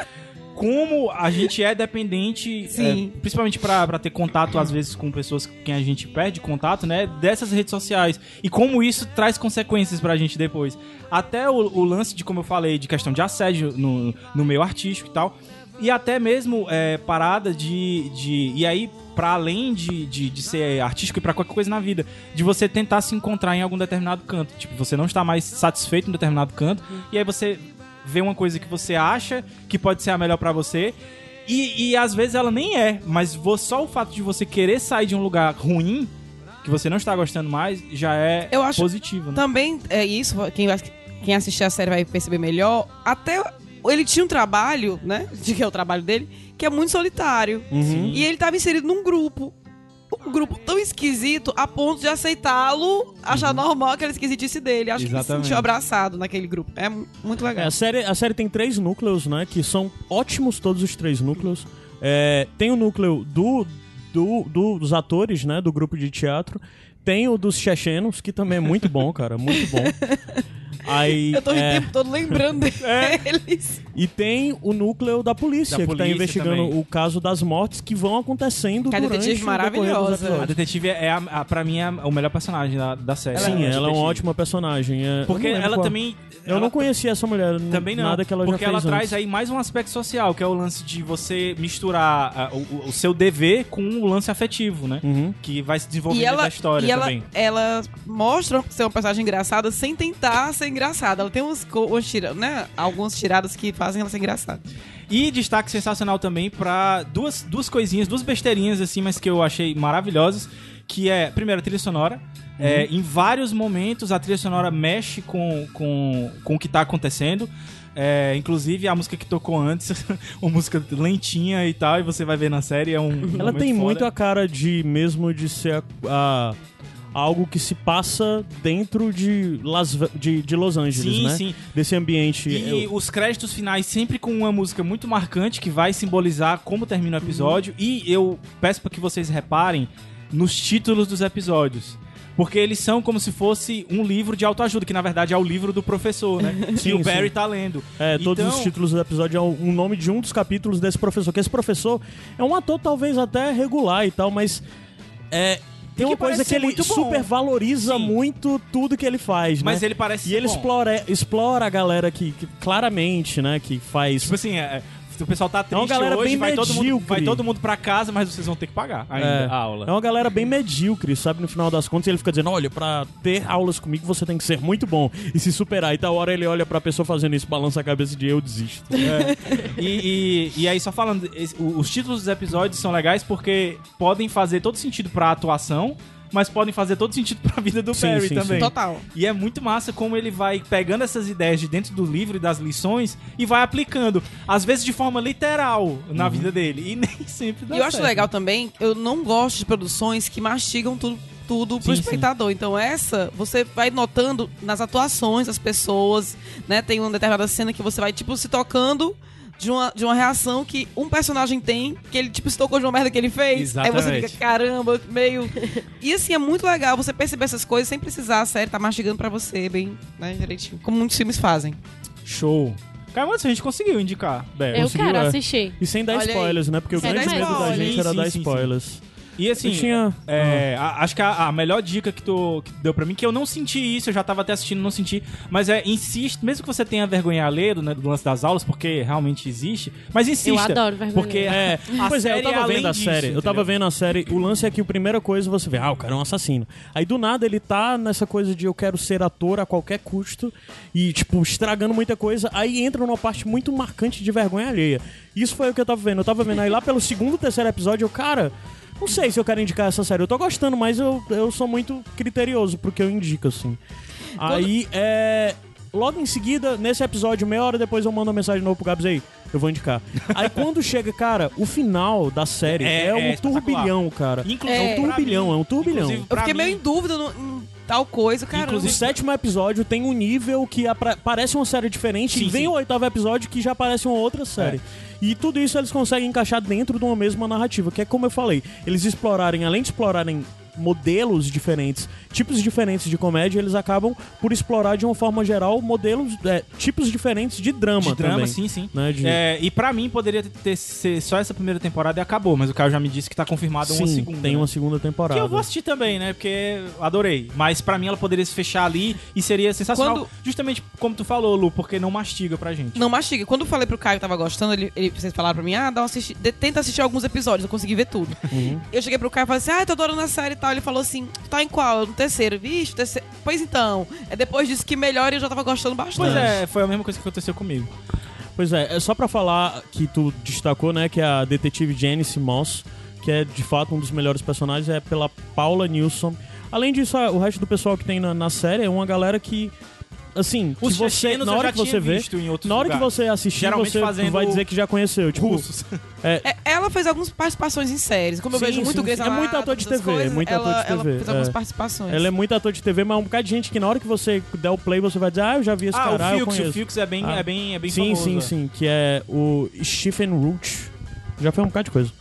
como a gente é dependente, é, principalmente pra, pra ter contato, às vezes, com pessoas com quem a gente perde contato, né, dessas redes sociais. E como isso traz consequências pra gente depois. Até o, o lance de, como eu falei, de questão de assédio no, no meio artístico e tal. E até mesmo é, parada de, de. E aí, pra além de, de, de ser artístico e pra qualquer coisa na vida, de você tentar se encontrar em algum determinado canto. Tipo, você não está mais satisfeito em um determinado canto, e aí você vê uma coisa que você acha que pode ser a melhor pra você. E, e às vezes ela nem é, mas só o fato de você querer sair de um lugar ruim, que você não está gostando mais, já é Eu acho- positivo, né? Também é isso, quem, vai- quem assistir a série vai perceber melhor. Até ele tinha um trabalho, né? De que é o trabalho dele, que é muito solitário. Uhum. E ele estava inserido num grupo. Um grupo tão esquisito a ponto de aceitá-lo, achar normal aquela esquisitice dele. Acho que ele se Exatamente. sentiu abraçado naquele grupo. É mu- muito É, legal. a, série, a série tem três núcleos, né? Que são ótimos todos os três núcleos. É, tem o núcleo do, do- do- dos atores, né? Do grupo de teatro. Tem o dos chechenos, que também é muito bom, cara. Muito bom. [laughs] Aí, [laughs] Eu tô o é, tempo todo lembrando [laughs] deles. E tem o núcleo da polícia, Da que tá investigando também. o caso das mortes que vão acontecendo Que a durante detetive o maravilhosa. A detetive é, a, a, pra mim, é a- o melhor personagem da, da série. Sim, A ela é uma ótima personagem. é- Porque ela qual- também. Eu ela não conhecia essa mulher, Também não. nada que ela porque já ela fez traz antes. aí mais um aspecto social, que é o lance de você misturar o, o- o seu dever com o lance afetivo, né? Uhum. Que vai se desenvolvendo ela, da história e ela, também. ela mostra ser uma personagem engraçada sem tentar ser engraçada. Ela tem uns, tira, né, algumas tiradas que fazem ela ser engraçada. E destaque sensacional também pra duas, duas coisinhas, duas besteirinhas assim, mas que eu achei maravilhosas. Que é, primeiro, a trilha sonora. É, em vários momentos a trilha sonora mexe com, com, com o que tá acontecendo. É, inclusive a música que tocou antes, [laughs] uma música lentinha e tal, e você vai ver na série, é um. Ela tem foda. muito a cara de mesmo de ser a, a, algo que se passa dentro de, Las, de, de Los Angeles, Sim, né? sim. Desse ambiente. E Eu- os créditos finais sempre com uma música muito marcante que vai simbolizar como termina o episódio. E eu peço para que vocês reparem nos títulos dos episódios. Porque eles são como se fosse um livro de autoajuda, que na verdade é o livro do professor, né? [laughs] que Sim, o Barry sim. tá lendo. É, todos Então- os títulos do episódio é um nome de um dos capítulos desse professor. Que esse professor é um ator talvez até regular e tal, mas é, tem uma coisa que ele super valoriza Sim. muito tudo que ele faz, Mas né? ele parece E ser ele bom. explora, explora a galera que, que claramente, né, que faz... Tipo assim, é, o pessoal tá É uma triste galera hoje, bem vai todo, mundo, medíocre. vai todo mundo pra casa, mas vocês vão ter que pagar ainda É, a aula. é uma galera bem medíocre, sabe? No final das contas, ele fica dizendo: olha, pra ter aulas comigo você tem que ser muito bom e se superar. E tal hora ele olha pra pessoa fazendo isso, balança a cabeça de eu desisto. E, e, e aí, só falando, os títulos dos episódios são legais porque podem fazer todo sentido pra atuação, mas podem fazer todo sentido pra vida do Sim, Barry sim, também. Total. E é muito massa como ele vai pegando essas ideias de dentro do livro e das lições e vai aplicando, às vezes de forma literal, na Uhum. vida dele. E [laughs] nem sempre dá E eu acho certo. legal também, eu não gosto de produções que mastigam tudo, tudo pro Sim, espectador. Então essa, você vai notando nas atuações das pessoas, né? Tem uma determinada cena que você vai, tipo, se tocando de uma, de uma reação que um personagem tem, que ele, tipo, se tocou de uma merda que ele fez. Aí você Exatamente. fica, caramba, meio... E assim, é muito legal você perceber essas coisas sem precisar a série tá mastigando pra você, bem, né, direitinho. Como muitos filmes fazem. Show. Cara, mas a gente conseguiu indicar, Barry. Eu Conseguiu, quero é. assistir. E sem dar Olha aí. spoilers, né? Porque o Sem grande dar medo da spoilers. gente era Sim, dar sim, sim, spoilers. E assim, tinha- é, a- acho que a, a melhor dica que tu que deu pra mim, que eu não senti isso, eu já tava até assistindo, não senti, mas é, insiste, mesmo que você tenha vergonha alheia do, né, do lance das aulas, porque realmente existe, mas insista. Eu adoro vergonha Porque É, a [laughs] pois é, eu série tava vendo a disso, série. Eu tava entendeu? vendo a série. O lance é que a primeira coisa você vê, ah, o cara é um assassino. Aí do nada ele tá nessa coisa de eu quero ser ator a qualquer custo e, tipo, estragando muita coisa. Aí entra numa parte muito marcante de vergonha alheia. Isso foi o que eu tava vendo. Eu tava vendo aí lá pelo segundo, terceiro episódio, eu, cara. Não sei se eu quero indicar essa série. Eu tô gostando, mas eu, eu sou muito criterioso pro que eu indico, assim. Aí, é. Logo em seguida, nesse episódio, meia hora depois, eu mando uma mensagem novo pro Gabs aí. Eu vou indicar. [laughs] Aí quando chega, cara, o final da série É- é, é um espetacular. turbilhão, cara. Inclusive, é um turbilhão, mim- é um turbilhão. inclusive, Eu fiquei mim- meio em dúvida no, em tal coisa, caramba. O sétimo episódio tem um nível que parece uma série diferente Sim, e vem sim. É. o oitavo episódio que já parece uma outra série. E tudo isso eles conseguem encaixar dentro de uma mesma narrativa, que é como eu falei, eles explorarem, além de explorarem modelos diferentes, tipos diferentes de comédia, eles acabam por explorar de uma forma geral modelos, é, tipos diferentes de drama de drama, também. sim, sim. né, de- É, e pra mim poderia ter ser só essa primeira temporada e acabou, mas o Caio já me disse que tá confirmada uma segunda. tem né? uma segunda temporada. Que eu vou assistir também, né? Porque adorei. Mas pra mim ela poderia se fechar ali e seria sensacional. Quando- Justamente como tu falou, Lu, porque não mastiga pra gente. Não mastiga. Quando eu falei pro Caio que tava gostando, ele, ele- vocês falaram pra mim, ah, dá uma assisti- tenta assistir alguns episódios, eu consegui ver tudo. Uhum. Eu cheguei pro Caio e falei assim, ah, eu tô adorando a série tal. Ele falou assim, tá em qual? No terceiro. Vixe, terceiro. Pois então, é depois disso que melhora e eu já tava gostando bastante. Pois é, foi a mesma coisa que aconteceu comigo. Pois é, é só pra falar que tu destacou, né, que é a detetive Janice Moss, que é de fato um dos melhores personagens, é pela Paula Nilsson. Além disso, o resto do pessoal que tem na, na série é uma galera que assim, que Os você chechenos na eu hora que você vê, visto em outros na hora que lugares. você assistir, Geralmente você fazendo vai dizer que já conheceu, tipo, Russos. [laughs] É, ela fez algumas participações em séries. Como eu Sim, vejo muito sim, Grey's. É muito ator de TV, coisas, muito ator ela, de TV, Ela fez algumas é. participações. ela é muito ator de TV, mas um bocado de gente que na hora que você der o play, você vai dizer, ah, eu já vi esse ah, cara, o eu conheço. o é bem, Ah. é bem, é bem sim, famoso. sim, é. sim, que é o Stephen Root. Já foi um bocado de coisa.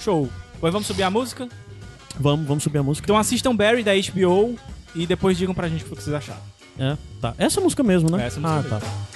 Show. Pois vamos subir a música? Vamos, vamos subir a música. Então assistam Barry da HBO e depois digam pra gente o que vocês acharam. É, tá. Essa música mesmo, né? Essa música ah, mesmo. tá.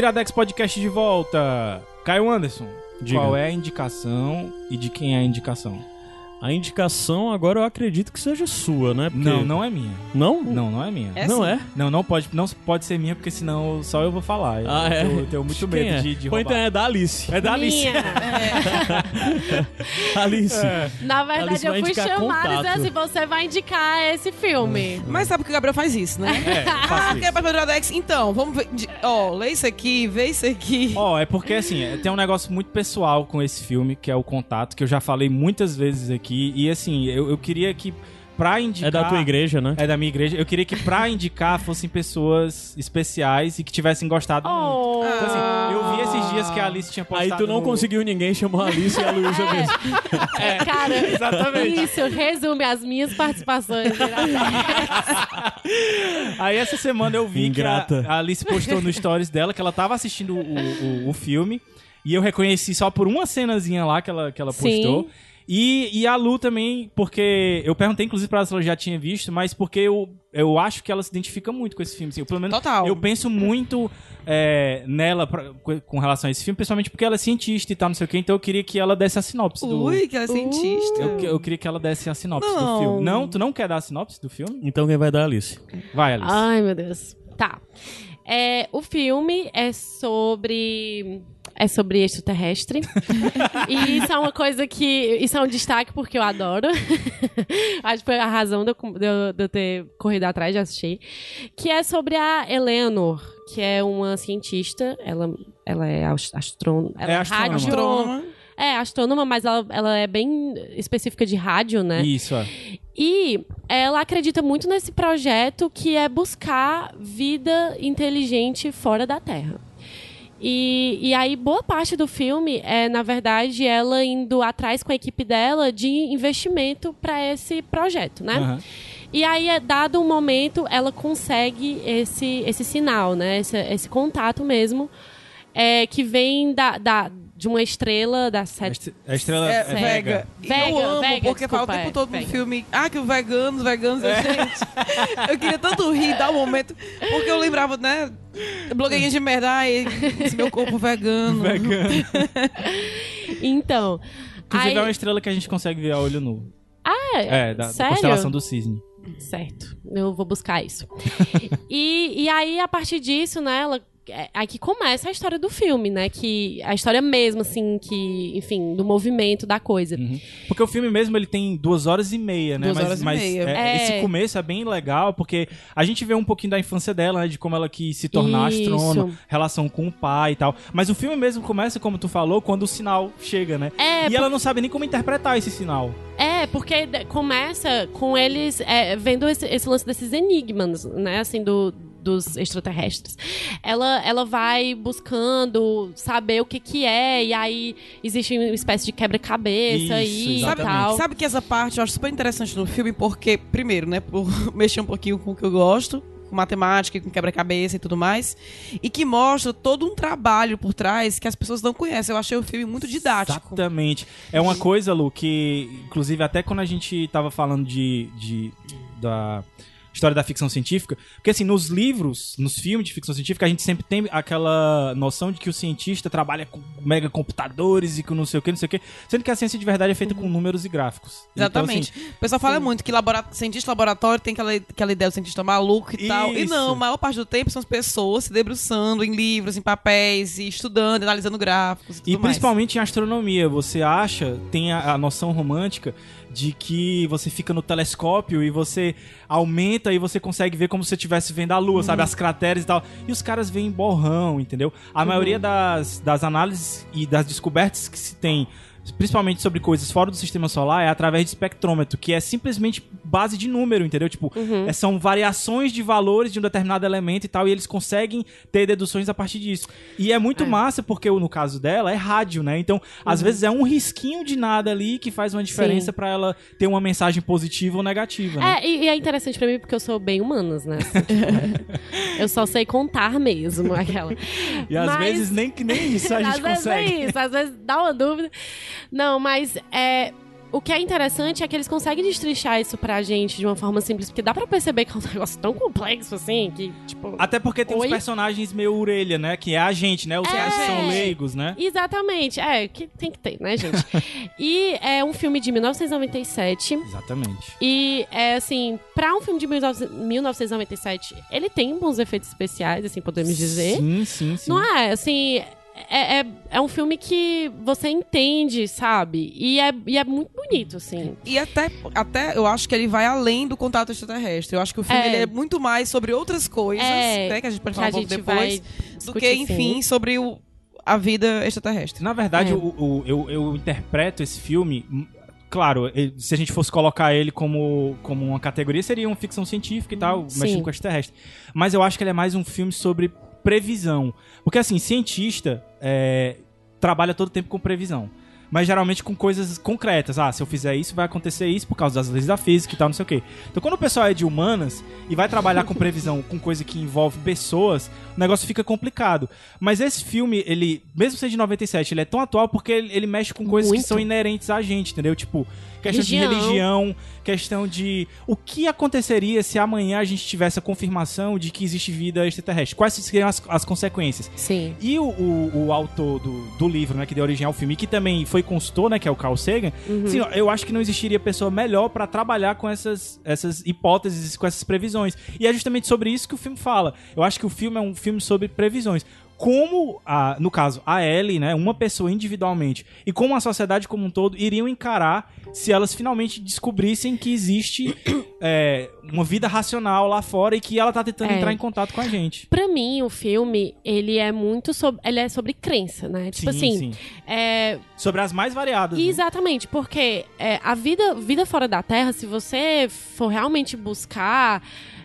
Iradex Podcast de volta. Caio Anderson, Diga. qual é a indicação e de quem é a indicação? A indicação agora eu acredito que seja sua, né? Porque- Não, não é minha. Não? Não, não é minha. É não sim. é? Não, não pode, não pode ser minha, porque senão só eu vou falar. Ah, é? Eu, eu tenho muito Quem medo é? de, de Ou roubar. então é da Alice. É da Alice. Minha. [laughs] Alice. Na Alice verdade, eu vai fui chamada e contato. assim: você vai indicar esse filme. Mas sabe que o Gabriel faz isso, né? É, [laughs] eu Ah, é isso. pra Iradex. Então, vamos ver. Ó, lê isso aqui, vê isso aqui. Ó, é porque assim, é- tem um negócio muito pessoal com esse filme, que é o contato, que eu já falei muitas vezes aqui. E assim, eu, eu queria que pra indicar. É da tua igreja, né? É da minha igreja. Eu queria que pra [laughs] indicar fossem pessoas especiais e que tivessem gostado muito. Oh. Então, assim, eu vi esses dias que a Alice tinha postado. Aí tu não no- conseguiu ninguém, chamou a Alice e a Luísa mesmo. [laughs] Cara, Exatamente. isso resume as minhas participações. [laughs] Aí essa semana eu vi Ingrata. que a, a Alice postou no stories dela que ela tava assistindo o, o, o filme. E eu reconheci só por uma cenazinha lá que ela, que ela Sim. E, e a Lu também, porque eu perguntei inclusive pra ela se ela já tinha visto, mas porque eu, eu acho que ela se identifica muito com esse filme. Assim, eu, pelo menos Total. eu penso muito é, nela pra- com- relação a esse filme, principalmente porque ela é cientista e tal, não sei o que, então eu queria que ela desse a sinopse do. Ui, que ela é cientista. Eu, eu queria que ela desse a sinopse do Não. filme. Não, tu não quer dar a sinopse do filme? Então quem vai dar a Alice? Vai, Alice. Ai, meu Deus. Tá. É, o filme é sobre. É sobre extraterrestre. [laughs] e isso é uma coisa que. Isso é um destaque porque eu adoro. [laughs] Acho que foi a razão de eu, de eu- ter corrido atrás de assistir. Que é sobre a Eleanor, que é uma cientista. Ela, ela é ast- astrônoma. Ela É astrônoma. rádio- Astrônoma. É, astrônoma, mas ela, ela é bem específica de rádio, né? Isso, é. E ela acredita muito nesse projeto que é buscar vida inteligente fora da Terra. E, e aí, boa parte do filme é, na verdade, ela indo atrás com a equipe dela de investimento para esse projeto, né? Aham. E aí, dado um momento, ela consegue esse, esse sinal, né? Esse, esse contato mesmo, é, que vem da, da, de uma estrela da est- A estrela É, é, vega. Vega. E Vega, eu amo, Vega, porque fala o desculpa, tempo é, todo no Vega. filme. Ah, que veganos, veganos, eu, gente. Eu queria tanto rir, dar um momento. Porque eu lembrava, né? Blogueirinha de merda, ai, esse meu corpo vegano. Então. Inclusive aí- é uma estrela que a gente consegue ver a olho nu. Ah, É, da, da sério? constelação do cisne. Certo, eu vou buscar isso. e, e aí, a partir disso, né, ela, é aí que começa a história do filme, né? Que a história mesmo, assim, que, enfim, do movimento da coisa. Porque o filme mesmo ele tem duas horas e meia, né? Duas mas horas e mas, meia. é, É. esse começo é bem legal, porque a gente vê um pouquinho da infância dela, né? De como ela quis se tornar Isso. astrônoma, relação com o pai e tal. Mas o filme mesmo começa, como tu falou, quando o sinal chega, né? É, e ela não sabe nem como interpretar esse sinal. É, porque começa com eles é, vendo esse, esse lance desses enigmas, né, assim, do, dos extraterrestres. Ela, ela vai buscando saber o que que é, e aí existe uma espécie de quebra-cabeça aí e exatamente. tal. Sabe que essa parte eu acho super interessante no filme, porque, primeiro, né, por [laughs] mexer um pouquinho com o que eu gosto, com matemática, e com quebra-cabeça e tudo mais, e que mostra todo um trabalho por trás que as pessoas não conhecem. Eu achei o filme muito didático. Exatamente. É uma coisa, Lu, que, inclusive, até quando a gente tava falando de, de- da história da ficção científica, porque assim, nos livros, nos filmes de ficção científica, a gente sempre tem aquela noção de que o cientista trabalha com mega computadores e com não sei o que, não sei o que, sendo que a ciência de verdade é feita com números e gráficos. Exatamente. Então, assim, o pessoal fala muito que labora... cientista laboratório tem aquela, aquela ideia do cientista maluco e tal. E Isso. não, a maior parte do tempo são as pessoas se debruçando em livros, em papéis, e estudando, analisando gráficos e tudo E mais. principalmente em astronomia, você acha, tem a, a noção romântica de que você fica no telescópio e você aumenta e você consegue ver como se você estivesse vendo a lua, sabe? As crateras e tal. E os caras veem borrão, entendeu? A maioria das, das análises e das descobertas que se tem. Principalmente sobre coisas fora do sistema solar, é através de espectrômetro, que é simplesmente base de número, entendeu? Tipo, é- são variações de valores de um determinado elemento e tal, e eles conseguem ter deduções a partir disso. E é muito massa, porque no caso dela é rádio, né? Então, às vezes é um risquinho de nada ali que faz uma diferença pra ela ter uma mensagem positiva ou negativa, né? É, e, e é interessante pra mim porque eu sou bem humanas, né? Assim, tipo, [laughs] eu só sei contar mesmo, aquela. E às Mas- vezes nem, nem isso a [laughs] às gente vezes consegue. é isso, às vezes dá uma dúvida. Não, mas é. o que é interessante é que eles conseguem destrinchar isso pra gente de uma forma simples, porque dá pra perceber que é um [laughs] negócio tão complexo assim, que, tipo. Até porque tem Oi? uns personagens meio orelha, né? Que é a gente, né? Os É. caras são leigos, né? Exatamente, é, que tem que ter, né, gente? [laughs] e é um filme de 1997. Exatamente. E é assim, pra um filme de 19 1997, ele tem bons efeitos especiais, assim, podemos dizer. Sim, sim, sim. Não é, assim. É, é, é um filme que você entende, sabe? E é, e é muito bonito, assim. E até, até eu acho que ele vai além do contato extraterrestre. Eu acho que o filme É. ele é muito mais sobre outras coisas, É, né, que a gente pode falar um pouco depois, do que, enfim, sim. sobre o, a vida extraterrestre. Na verdade, É. o, o- eu, eu interpreto esse filme. hum, Claro, se a gente fosse colocar ele como, como uma categoria, seria uma ficção científica e tal, Sim. mexendo com extraterrestre. Mas eu acho que ele é mais um filme sobre previsão. Porque, assim, cientista é, trabalha todo tempo com previsão. Mas geralmente com coisas concretas. Ah, se eu fizer isso, vai acontecer isso por causa das leis da física e tal, não sei o quê. Então, quando o pessoal é de humanas e vai trabalhar com previsão, com coisa que envolve pessoas, o negócio fica complicado. Mas esse filme, ele, mesmo sendo de 97, ele é tão atual porque ele, ele mexe com coisas que Muito. são inerentes a gente, entendeu? Tipo, questão de Religião. religião, questão de o que aconteceria se amanhã a gente tivesse a confirmação de que existe vida extraterrestre. Quais seriam as, as consequências? Sim. E o, o, o autor do, do livro, né, que deu origem ao filme, que também foi consultor, né, que é o Carl Sagan, assim, ó, eu acho que não existiria pessoa melhor pra trabalhar com essas, essas hipóteses, com essas previsões. E é justamente sobre isso que o filme fala. Eu acho que o filme é um filme sobre previsões. Como, a, no caso, a Ellie, né, uma pessoa individualmente, e como a sociedade como um todo iriam encarar se elas finalmente descobrissem que existe [coughs] é, uma vida racional lá fora e que ela tá tentando É. entrar em contato com a gente. Pra mim, o filme, ele é muito sobre. Ele é sobre crença, né? Tipo Sim, assim. sim. É, Sobre as mais variadas. né? Exatamente, porque é, a vida, vida fora da Terra, se você for realmente buscar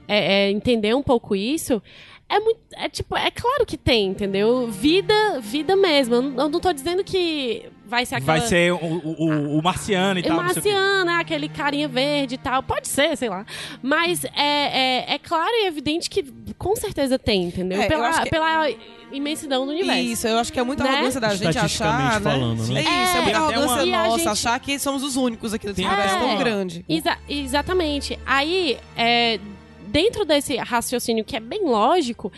é, é, entender um pouco isso, é muito. É tipo, é claro que tem, entendeu? Vida, vida mesmo. Eu não, eu não tô dizendo que vai ser aquela. Vai ser o, o, o- o marciano e É tal. o marciano, né? aquele carinha verde e tal. Pode ser, sei lá. Mas é, é, é claro e evidente que com certeza tem, entendeu? É, pela, que- pela imensidão do universo. Isso, eu acho que é muita Né? arrogância da gente achar, né? falando, né? É isso, é, É, muita arrogância uma- a nossa gente- achar que somos os únicos aqui desse Tem universo tão grande. Exa- exatamente. Aí, é, dentro desse raciocínio que é bem lógico,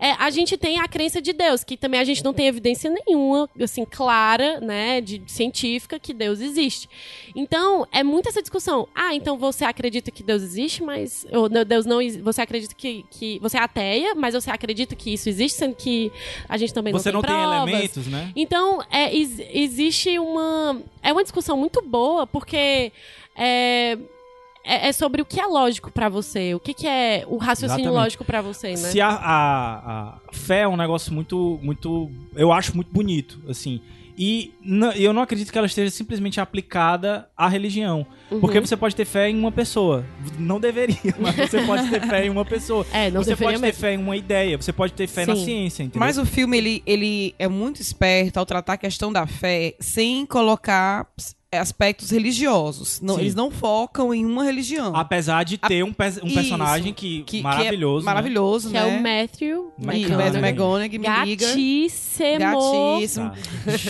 é, a gente tem a crença de Deus, que também a gente não tem evidência nenhuma, assim, clara, né, de científica que Deus existe. Então, é muito essa discussão. Ah, então você acredita que Deus existe, mas ou, não, Deus não, você acredita que, que você é ateia, mas você acredita que isso existe, sendo que a gente também Você não não tem tem provas. elementos, né? Então, é, ex- existe uma. É uma discussão muito boa, porque é, é, é sobre o que é lógico pra você, o que, que é o raciocínio Exatamente. lógico pra você, né? Se a, a, a fé é um negócio muito, muito. Eu acho muito bonito, assim. E eu não acredito que ela esteja simplesmente aplicada à religião. Uhum. Porque você pode ter fé em uma pessoa. Não deveria, [laughs] mas você pode ter fé em uma pessoa. É, não você pode ter mesmo. fé em uma ideia, você pode ter fé na Sim. ciência, entendeu? Mas o filme, ele, ele é muito esperto ao tratar a questão da fé sem colocar aspectos religiosos. Não, eles não focam em uma religião. Apesar de ter um, pe- um Isso. personagem que, que, maravilhoso. Que né? é maravilhoso, Que né? é o Matthew McConaughey. Matthew McConaughey me liga. Gatíssimo. Gatíssimo.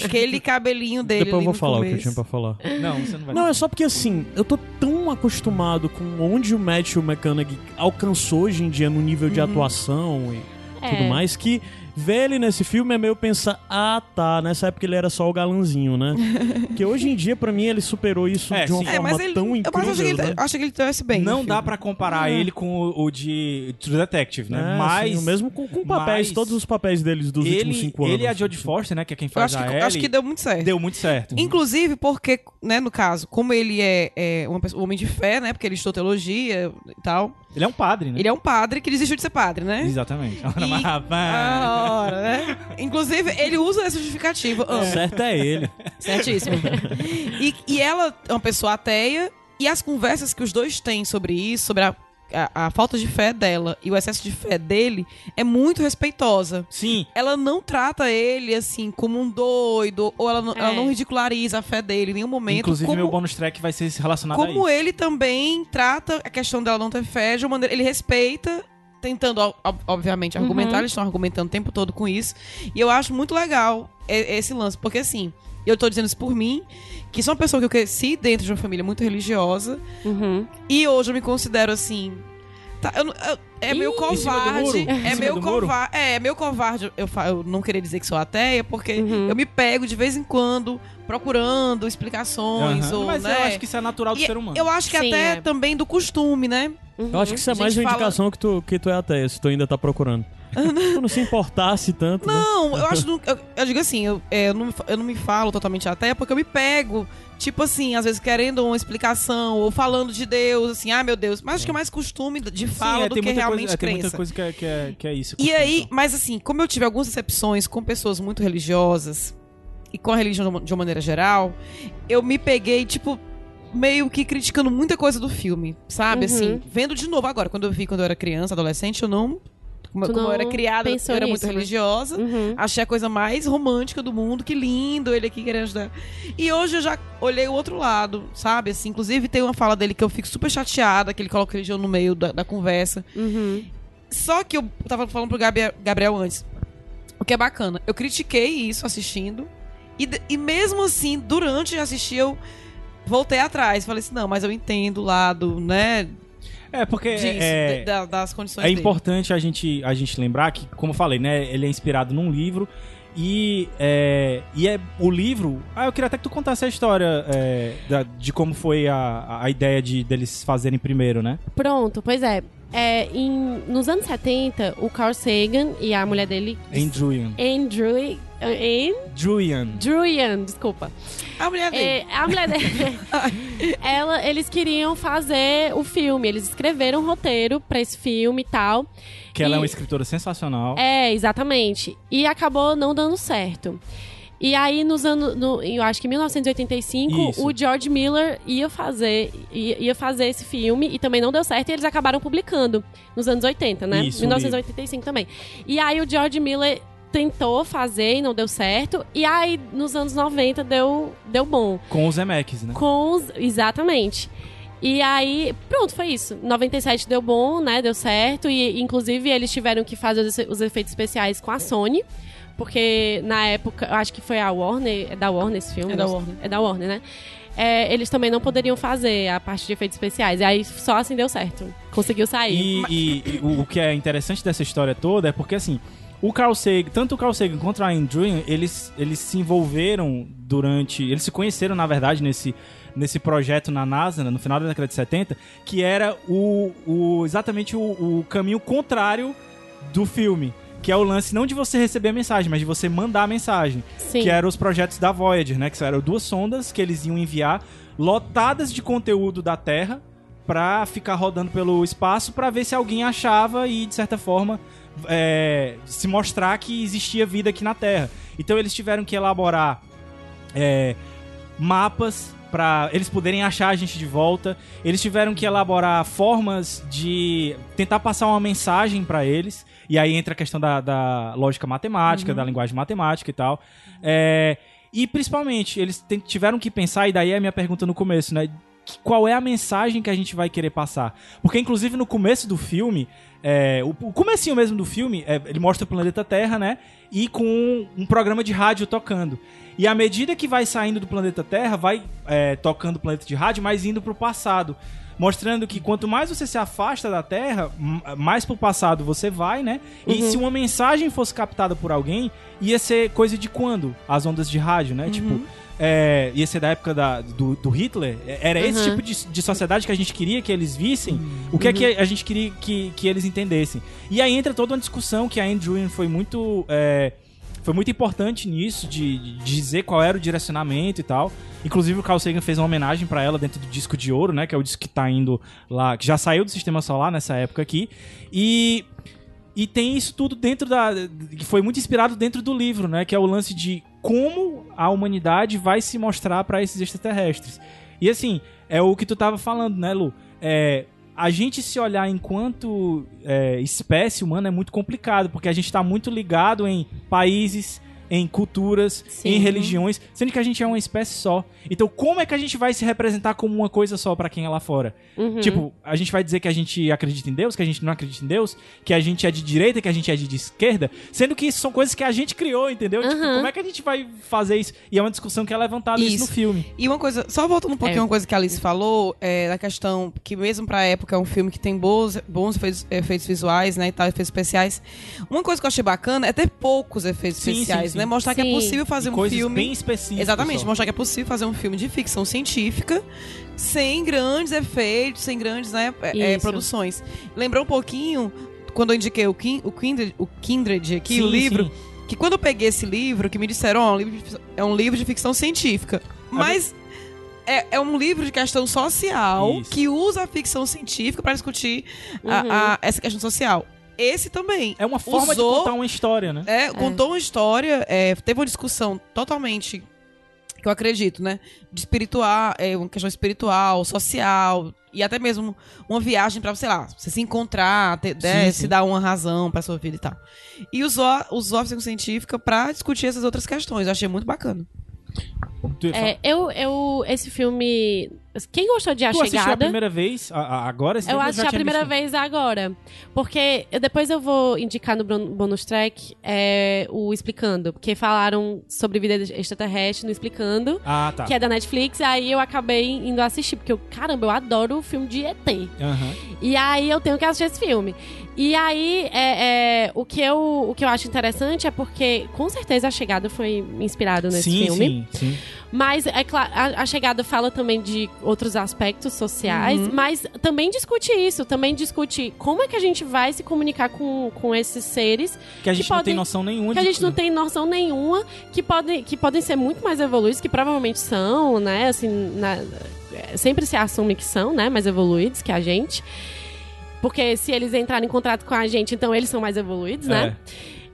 Aquele cabelinho dele Depois eu vou no falar o que eu começo. tinha pra falar. Não, você não vai Não, é só porque assim, eu tô tão acostumado com onde o Matthew McConaughey alcançou hoje em dia no nível de atuação e É. tudo mais, que ver ele nesse filme é meio pensar, ah tá, nessa época ele era só o galanzinho, né? [laughs] que hoje em dia, pra mim, ele superou isso É, de uma sim. É, forma mas ele, tão eu incrível, acho que ele, né? acho que ele trouxe bem. Não dá pra comparar ele com o, o de True Detective, né? É, mas assim, mesmo com, com papéis, mas todos os papéis deles dos últimos ele, cinco anos. ele e a Jodie Foster, né? Que é quem Eu faz acho a que, Ellie, acho que deu muito certo. deu muito certo. Inclusive porque, né, no caso, como ele é, é uma pessoa, um homem de fé, né? Porque ele estudou teologia e tal. Ele é um padre, né? Ele é um padre que desistiu de ser padre, né? Exatamente. E- [laughs] Ah, ora, né? Inclusive, ele usa essa justificativa. Amo. Certo é ele. Certíssimo. e, e ela é uma pessoa ateia, e as conversas que os dois têm sobre isso, sobre a, a, a falta de fé dela e o excesso de fé dele, é muito respeitosa. Sim, Ela não trata ele assim como um doido, ou ela não, ela É. não ridiculariza a fé dele em nenhum momento. inclusive como, meu bônus track vai ser relacionado a como ele também trata a questão dela não ter fé de uma maneira. Ele respeita, tentando, ob- ob- obviamente, argumentar. Uhum. Eles estão argumentando o tempo todo com isso. E eu acho muito legal esse lance, porque assim. eu tô dizendo isso por mim, que sou uma pessoa que eu cresci dentro de uma família muito religiosa, Uhum. e hoje eu me considero assim. tá, eu eu- é meio covarde. É meio covarde. É, é meio covarde eu, eu não querer dizer que sou ateia, porque Uhum. eu me pego de vez em quando procurando explicações. Aham. Ou, Mas né? eu acho que isso é natural do E ser humano. Eu acho que Sim, até é. também do costume, né? Eu acho que isso é mais uma fala- indicação que, tu, que tu é ateia, se tu ainda tá procurando. [laughs] tu não se importasse tanto, né? Não, eu acho. Eu, eu digo assim, eu, é, eu, não, eu não me falo totalmente ateia porque eu me pego. Tipo assim, às vezes querendo uma explicação ou falando de Deus, assim, ah, meu Deus. Mas acho que é mais costume de fala Sim, é, do tem que muita realmente coisa, é, tem crença. muita coisa que é, que é, que é isso. E aí, mas assim, como eu tive algumas decepções com pessoas muito religiosas e com a religião de uma- de uma maneira geral, eu me peguei, tipo, meio que criticando muita coisa do filme, sabe? Uhum. Assim, vendo de novo agora. Quando eu vi quando eu era criança, adolescente, eu não. Como, como eu era criada, eu era muito né? religiosa. Uhum. Achei a coisa mais romântica do mundo, que lindo ele aqui querendo ajudar. E hoje eu já olhei o outro lado, sabe? Assim, inclusive tem uma fala dele que eu fico super chateada, que ele coloca religião no meio da, da conversa. Uhum. Só que eu tava falando pro Gabriel, Gabriel antes. O que é bacana. Eu critiquei isso assistindo. E, e mesmo assim, durante assistir, eu voltei atrás. Falei assim, não, mas eu entendo o lado, né? É, porque Disso, é, de- da- das condições é dele. importante a gente, a gente lembrar que, como eu falei, né, ele é inspirado num livro e é, e é o livro. Ah, eu queria até que tu contasse a história é, da- de como foi a, a ideia de deles fazerem primeiro, né? Pronto, pois é. É, em, nos anos 70, o Carl Sagan e a mulher dele, Andrewian. Andrew, Druian. Andrewian, desculpa. A mulher dele. É, a mulher dele, [laughs] ela, eles queriam fazer o filme, eles escreveram um roteiro pra esse filme e tal. Que ela é E- uma escritora sensacional. É, exatamente. E acabou não dando certo. E aí, nos anos. no- eu acho que em 1985, Isso. o George Miller ia fazer, ia, ia fazer esse filme e também não deu certo, e eles acabaram publicando nos anos 80, né? Isso, 1985 também. E aí o George Miller tentou fazer e não deu certo. E aí, nos anos 90, deu, deu bom. Com os Zemeckis, né? Com os. Exatamente. E aí, pronto, foi isso. 97 deu bom, né? Deu certo. E, inclusive, eles tiveram que fazer os, os efeitos especiais com a Sony. Porque na época, eu acho que foi a Warner. É da Warner esse filme? É da. Warner. É da Warner, né? É, eles também não poderiam fazer a parte de efeitos especiais. E aí só assim deu certo. Conseguiu sair. E, e- e o, o que é interessante dessa história toda é porque, assim, o Carl Sagan, tanto o Carl Sagan quanto a Andrew, eles, eles se envolveram durante... Eles se conheceram, na verdade, nesse, nesse projeto na NASA, né, no final da década de 70, que era o, o exatamente o, o caminho contrário do filme. Que é o lance não de você receber a mensagem, mas de você mandar a mensagem. Sim. Que eram os projetos da Voyager, né? Que eram duas sondas que eles iam enviar lotadas de conteúdo da Terra pra ficar rodando pelo espaço pra ver se alguém achava e, de certa forma, é, se mostrar que existia vida aqui na Terra. Então eles tiveram que elaborar é, mapas para eles poderem achar a gente de volta. Eles tiveram que elaborar formas de tentar passar uma mensagem pra eles. E aí entra a questão da, da lógica matemática, da linguagem matemática e tal. É, e principalmente, eles tiveram que pensar, e daí é a minha pergunta no começo, né? Qual é a mensagem que a gente vai querer passar? Porque, inclusive, no começo do filme, é, o, o comecinho mesmo do filme, é, ele mostra o planeta Terra, né? E com um, um programa de rádio tocando. E à medida que vai saindo do planeta Terra, vai é, tocando o planeta de rádio, mas indo pro passado. Mostrando que quanto mais você se afasta da Terra, mais pro passado você vai, né? E se uma mensagem fosse captada por alguém, ia ser coisa de quando? As ondas de rádio, né? Tipo, é, ia ser da época da, do, do Hitler. É, Era esse Uhum. tipo de, de sociedade que a gente queria que eles vissem, o que é que a gente queria que, que eles entendessem. E aí entra toda uma discussão que a Andrew foi muito. é, foi muito importante nisso, de, de dizer qual era o direcionamento e tal. Inclusive o Carl Sagan fez uma homenagem pra ela dentro do disco de ouro, né? Que é o disco que tá indo lá, que já saiu do sistema solar nessa época aqui. E. E tem isso tudo dentro da. que foi muito inspirado dentro do livro, né? Que é o lance de como a humanidade vai se mostrar pra esses extraterrestres. E assim, é o que tu tava falando, né, Lu? É, a gente se olhar enquanto é, espécie humana é muito complicado, porque a gente tá muito ligado em países, em culturas, Sim. em religiões, sendo que a gente é uma espécie só. Então, como é que a gente vai se representar como uma coisa só pra quem é lá fora? Uhum. Tipo, a gente vai dizer que a gente acredita em Deus, que a gente não acredita em Deus, que a gente é de direita, que a gente é de esquerda, sendo que isso são coisas que a gente criou, entendeu? Tipo, Uhum. como é que a gente vai fazer isso? E é uma discussão que é levantada isso, Isso. no filme. E uma coisa, só voltando um pouquinho É. uma coisa que a Alice falou, é, da questão que mesmo pra época é um filme que tem bons, bons efeitos, efeitos visuais, né, e tal, efeitos especiais. Uma coisa que eu achei bacana é ter poucos efeitos Sim, sim, especiais, sim. né? Mostrar que é Sim. possível fazer E um coisas filme... bem específicas. Exatamente, só. mostrar que é possível fazer um filme de ficção científica sem grandes efeitos, sem grandes né, é, é, produções. Lembrou um pouquinho, quando eu indiquei o, Kin, o, Kindred, o Kindred aqui, Sim, o livro, sim. que quando eu peguei esse livro, que me disseram, ó, é um livro de, é um livro de ficção científica. Mas é, é um livro de questão social Isso. que usa a ficção científica para discutir a- Uhum. a- essa questão social. Esse também. É uma forma Usou- de contar uma história, né? É, contou uma história, é, teve uma discussão totalmente, que eu acredito, né? De espiritual, é, uma questão espiritual, social, e até mesmo uma viagem pra, sei lá, você se encontrar, ter, né, Sim, se dar uma razão pra sua vida e tal. E usou, usou a ficção científica pra discutir essas outras questões. Eu achei muito bacana. É, eu, eu, esse filme. Quem gostou de A tu assistiu a Chegada? primeira vez, a- a- agora? Esse Eu assisti a primeira visto? vez agora. Porque eu- depois eu vou indicar no bonus track é, o Explicando. Porque falaram sobre vida extraterrestre no Explicando, Ah, tá. que é da Netflix. Aí eu acabei indo assistir. Porque eu, caramba, eu adoro o filme de ET. Aham. E aí eu tenho que assistir esse filme. E aí, é, é, o, que eu, o que eu acho interessante é porque, com certeza, a chegada foi inspirado nesse Sim, filme. sim, sim. Mas é claro, a, a chegada fala também de outros aspectos sociais, Uhum. mas também discute isso, também discute como é que a gente vai se comunicar com, com esses seres Que a gente não tem podem- noção nenhuma que a de gente não tem noção nenhuma, que podem, que podem ser muito mais evoluídos, que provavelmente são, né? Assim, na- é, sempre se assume que são, né? Mais evoluídos que a gente. Porque se eles entrarem em contato com a gente, então eles são mais evoluídos, né?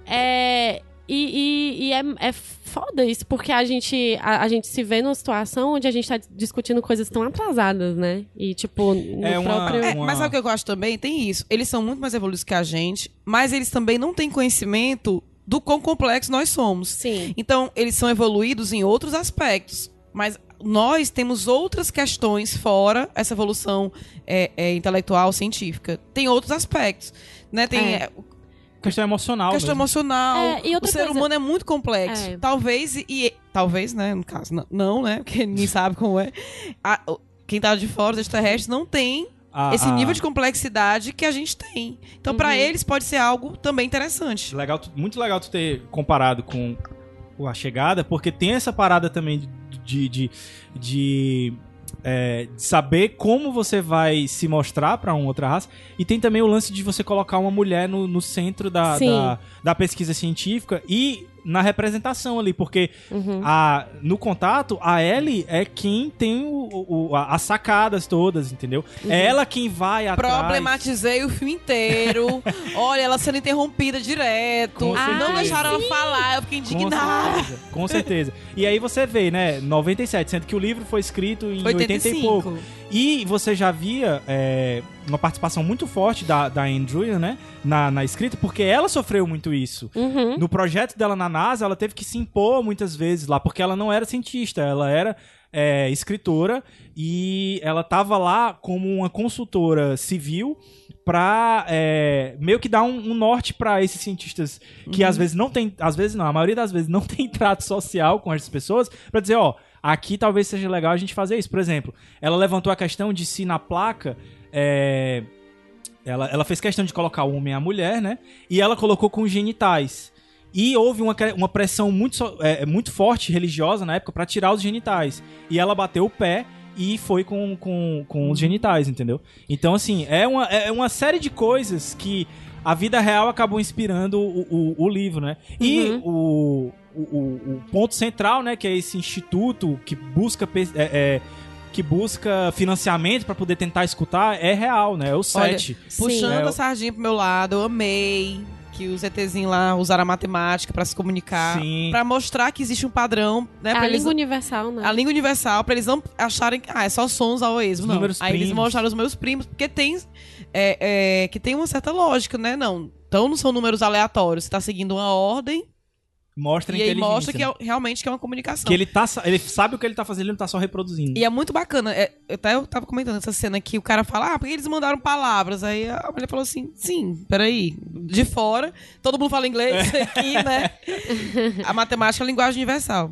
É, e e- e é, é foda isso, porque a gente, a, a gente se vê numa situação onde a gente tá discutindo coisas tão atrasadas, né? E, tipo, no É uma- próprio... É, mas sabe o que eu acho também? Tem isso. Eles são muito mais evoluídos que a gente, mas eles também não têm conhecimento do quão complexo nós somos. Sim. Então, eles são evoluídos em outros aspectos. Mas nós temos outras questões fora essa evolução é, é, intelectual, científica. Tem outros aspectos. Né? Tem É. é, Questão emocional questão mesmo. emocional. É, e outra o ser coisa- humano é muito complexo. É. Talvez, e, e- talvez, né? No caso, não, não, né? Porque ninguém [laughs] sabe como é. A- quem tá de fora, os extraterrestres, não tem A- esse a- nível de complexidade que a gente tem. Então, pra Uhum. eles, pode ser algo também interessante. Legal, muito legal tu ter comparado com A Chegada, porque tem essa parada também de, de, de, é, saber como você vai se mostrar pra uma outra raça. E tem também o lance de você colocar uma mulher no, no centro da, da, da pesquisa científica e na representação ali, porque Uhum. a, no contato, a Ellie é quem tem o, o- a- as sacadas todas, entendeu? Uhum. É ela quem vai atrás. Problematizei o filme inteiro. [laughs] Olha, ela sendo interrompida direto. Com não deixaram ela falar. Eu fiquei Com indignada. certeza, com certeza. E aí você vê, né, 97, sendo que o livro foi escrito em 80 e 85. pouco. E você já via é, uma participação muito forte da, da Andrew, né, na, na escrita, porque ela sofreu muito isso. Uhum. No projeto dela na NASA, ela teve que se impor muitas vezes lá, porque ela não era cientista, ela era é, escritora e ela tava lá como uma consultora civil pra é, meio que dar um, um norte pra esses cientistas que às vezes não tem, às vezes não, a maioria das vezes não [laughs] tem trato social com essas pessoas, pra dizer, ó, aqui talvez seja legal a gente fazer isso. Por exemplo, ela levantou a questão de se na placa é, ela, ela fez questão de colocar o homem e a mulher, né? E ela colocou com genitais. E houve uma, uma pressão muito, so- é, muito forte religiosa na época pra tirar os genitais. E ela bateu o pé e foi com, com, com os genitais, entendeu? Então, assim, é uma, é uma série de coisas que a vida real acabou inspirando o, o, o livro, né? E o, o, o- o ponto central, né, que é esse instituto que busca. é, é, que busca financiamento pra poder tentar escutar é real, né? É o Olha, 7. Puxando É, a sardinha pro meu lado, eu amei que os ETzinhos lá usaram a matemática pra se comunicar. Pra mostrar que existe um padrão, né? A eles, língua universal, né? a língua universal, pra eles não acharem que ah, é só sons ao esmo. Os Não. números Aí eles mostraram os meus primos, porque tem. é, é, que tem uma certa lógica, né? Não. Então não são números aleatórios. Você tá seguindo uma ordem Mostra E aí mostra que né? é, realmente que é uma comunicação. Que ele, tá, ele sabe o que ele tá fazendo, ele não tá só reproduzindo. E é muito bacana. É, eu até eu tava comentando essa cena que o cara fala, ah, porque eles mandaram palavras. Aí a mulher falou assim, sim, peraí. De fora, todo mundo fala inglês É. aqui, né? [laughs] A matemática é a linguagem universal.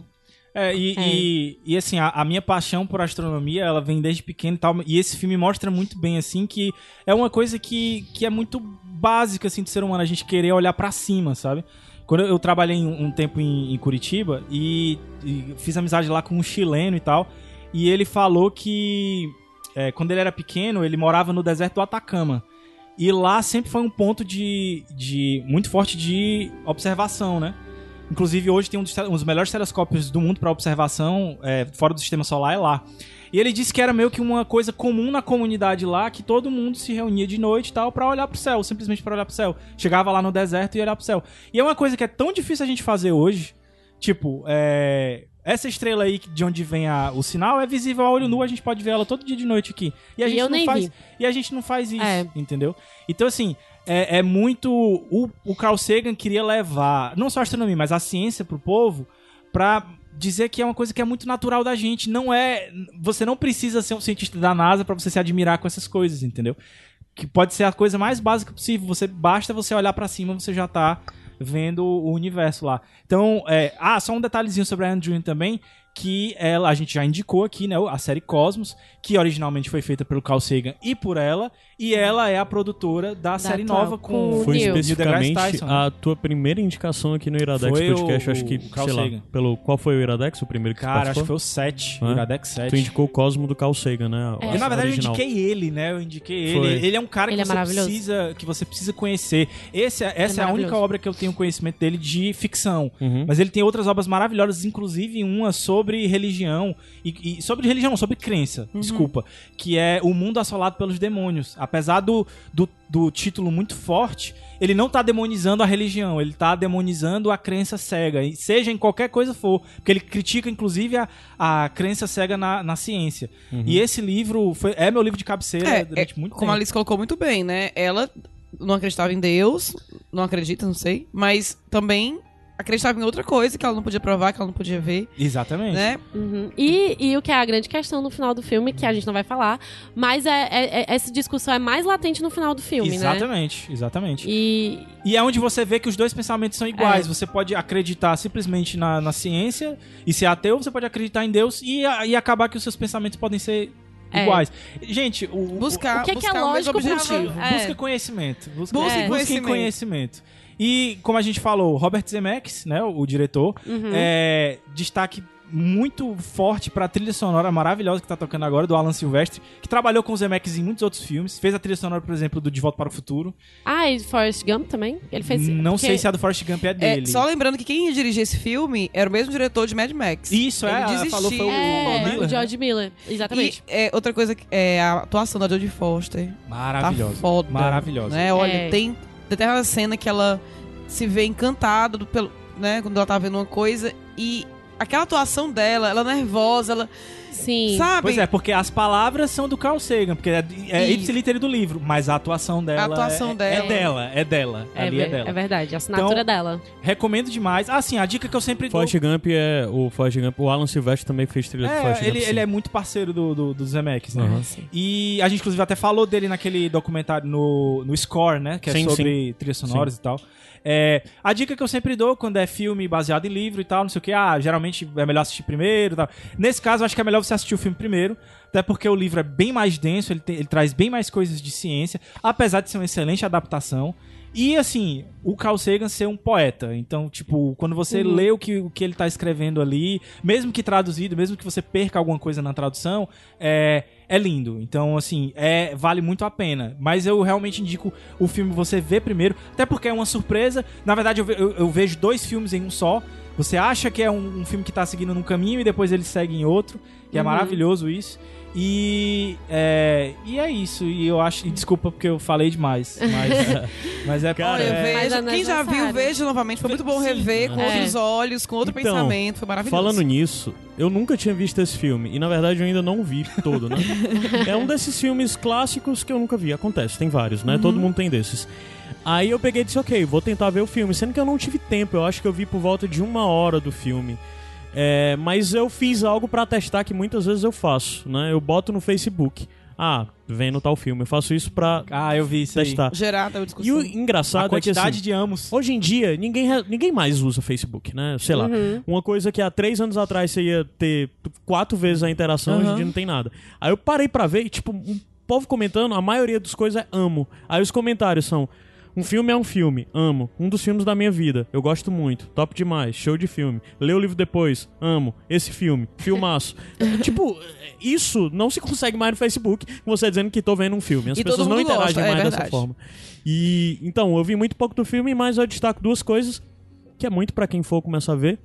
É, e, É. e, e, assim, a, a minha paixão por astronomia, ela vem desde pequeno e tal, e esse filme mostra muito bem, assim, que é uma coisa que, que é muito básica, assim, do ser humano, a gente querer olhar pra cima, sabe? Quando eu, trabalhei um, tempo em, em Curitiba e, e fiz amizade lá com um chileno e tal, e ele falou que é, quando ele era pequeno, ele morava no deserto do Atacama. E lá sempre foi um ponto de, de muito forte de observação, né? Inclusive, hoje tem um dos, um dos melhores telescópios do mundo para observação é, fora do sistema solar, é lá. E ele disse que era meio que uma coisa comum na comunidade lá, que todo mundo se reunia de noite e tal pra olhar pro céu, simplesmente pra olhar pro céu. Chegava lá no deserto e ia olhar pro céu. E é uma coisa que é tão difícil a gente fazer hoje, tipo, é, essa estrela aí de onde vem a- o sinal é visível a olho nu, a gente pode ver ela todo dia de noite aqui. E a E gente eu não faz, vi. e a gente não faz isso, É. entendeu? Então assim, é, é muito o, o Carl Sagan queria levar não só a astronomia, mas a ciência pro povo pra dizer que é uma coisa que é muito natural da gente, não é, você não precisa ser um cientista da NASA pra você se admirar com essas coisas, entendeu? Que pode ser a coisa mais básica possível, você basta você olhar pra cima, você já tá vendo o universo lá. Então, é, ah, só um detalhezinho sobre a Andrew também, que ela, a gente já indicou aqui, né, a série Cosmos, que originalmente foi feita pelo Carl Sagan e por ela, e ela é a produtora da, série atual, nova com, Foi Neil. Especificamente Tyson, né? a tua primeira indicação aqui no Iradex Foi Podcast. o- acho que, o Carl sei lá, Sagan. pelo, qual foi o Iradex, o primeiro que Cara, acho que foi o 7, É? o Iradex 7. Tu indicou o Cosmo do Carl Sagan, né? É. Eu, na verdade, original. eu indiquei ele, né? Eu indiquei Foi. ele. Ele é um cara Ele que é você precisa que você precisa conhecer. Esse, é- essa é, a única obra que eu tenho conhecimento dele de ficção. Uhum. Mas ele tem outras obras maravilhosas, inclusive uma sobre religião. E, e- sobre religião, sobre crença, desculpa. Que é O Mundo Assolado pelos Demônios. Apesar do, do, do título muito forte, ele não tá demonizando a religião, ele tá demonizando a crença cega. E seja em qualquer coisa for. Porque ele critica, inclusive, a, a crença cega na, na ciência. E esse livro foi, é meu livro de cabeceira É, durante é, muito como tempo. a Alice colocou muito bem, né? Ela não acreditava em Deus, não acredita, não sei, mas também acreditava em outra coisa que ela não podia provar, que ela não podia ver, Exatamente. né? Uhum. E, e o que é a grande questão no final do filme, que a gente não vai falar, mas é, é- é- essa discussão é mais latente no final do filme, né? Exatamente, exatamente. E E é onde você vê que os dois pensamentos são iguais. Você pode acreditar simplesmente na, na ciência e ser ateu, você pode acreditar em Deus e, e acabar que os seus pensamentos podem ser É. iguais. Gente, o, Buscar, o que é que é buscar o mesmo lógico pra- objetivo. É. busca conhecimento. Busca, Busquem busquem conhecimento. E, como a gente falou, Robert Zemeckis, né, o, o diretor, Uhum. é, destaque muito forte pra trilha sonora maravilhosa que tá tocando agora, do Alan Silvestre, que trabalhou com o Zemeckis em muitos outros filmes. Fez a trilha sonora, por exemplo, do De Volta para o Futuro. Ah, e Forrest Gump também? Ele fez. Não porque- sei se a do Forrest Gump é É, dele. só lembrando que quem ia dirigir esse filme era o mesmo diretor de Mad Max. Isso, é, Ele ela desistiu. falou foi o É, Miller, o né? George Miller. Exatamente. E é, outra coisa é a atuação da Jodie Foster. Maravilhosa. Tá foda. Maravilhosa. Né? Olha, É. tem determinada cena que ela se vê encantada pelo, né, quando ela tá vendo uma coisa e aquela atuação dela, ela nervosa, ela Sim. sabe? Pois é, porque as palavras são do Carl Sagan, porque é, é ipsiliter do livro, mas a atuação dela, A atuação é, dela. é dela, é dela, É, ali é dela. é verdade, a assinatura Então, dela. Recomendo demais. Ah, sim, a dica que eu sempre dou... Forrest Gump é o Forrest Gump. O Alan Silvestre também fez trilha de Forrest É, Gump. ele, sim. ele é muito parceiro do, do, do Zemeckis, né? Aham. E a gente, inclusive, até falou dele naquele documentário no, no Score, né? Que é Sim, sobre trilhas sonoras e tal. É, a dica que eu sempre dou quando é filme baseado em livro e tal, não sei o que, ah, geralmente é melhor assistir primeiro e tal. Nesse caso, eu acho que é melhor você assistir o filme primeiro, até porque o livro é bem mais denso, ele, tem- ele traz bem mais coisas de ciência, apesar de ser uma excelente adaptação. E, assim, o Carl Sagan ser um poeta. Então, tipo, quando você lê o que, o que ele tá escrevendo ali, mesmo que traduzido, mesmo que você perca alguma coisa na tradução, é, é lindo. Então, assim, é, vale muito a pena. Mas eu realmente indico o filme você ver primeiro, até porque é uma surpresa. Na verdade, eu, ve- eu- eu vejo dois filmes em um só. Você acha que é um, um filme que tá seguindo num caminho e depois ele segue em outro. E é maravilhoso isso. E é, e é isso. E eu acho. E desculpa porque eu falei demais. Mas, [laughs] [laughs] mas é Cara, Olha, eu é, é vejo. Quem já viu, veja novamente. Foi muito bom Sim. rever com É. outros olhos, com outro Então, pensamento. Foi maravilhoso. Falando nisso, eu nunca tinha visto esse filme. E na verdade eu ainda não vi todo, né? [laughs] é um desses filmes clássicos que eu nunca vi. Acontece, tem vários, né? Todo mundo tem desses. Aí eu peguei e disse, ok, vou tentar ver o filme. Sendo que eu não tive tempo, eu acho que eu vi por volta de uma hora do filme. É, mas eu fiz algo pra testar que muitas vezes eu faço, né? Eu boto no Facebook. Ah, vendo tal filme. Eu faço isso pra Ah, eu vi isso aí. testar. Gerada a E discussão. o A engraçado é que quantidade assim, de amos. Hoje em dia, ninguém, ninguém mais usa Facebook, né? Sei lá. Uma coisa que há três anos atrás você ia ter quatro vezes a interação, hoje em Aham. dia não tem nada. Aí eu parei pra ver e, tipo, um povo comentando, a maioria das coisas é amo. Aí os comentários são. Um filme é um filme, amo. Um dos filmes da minha vida, eu gosto muito. Top demais, show de filme. Lê o livro depois, amo. Esse filme, filmaço. [laughs] tipo, isso não se consegue mais no Facebook, você dizendo que tô vendo um filme. As E pessoas não interagem gosta, é mais dessa verdade. forma. E então, eu vi muito pouco do filme, mas eu destaco duas coisas que é muito pra quem for começar a ver.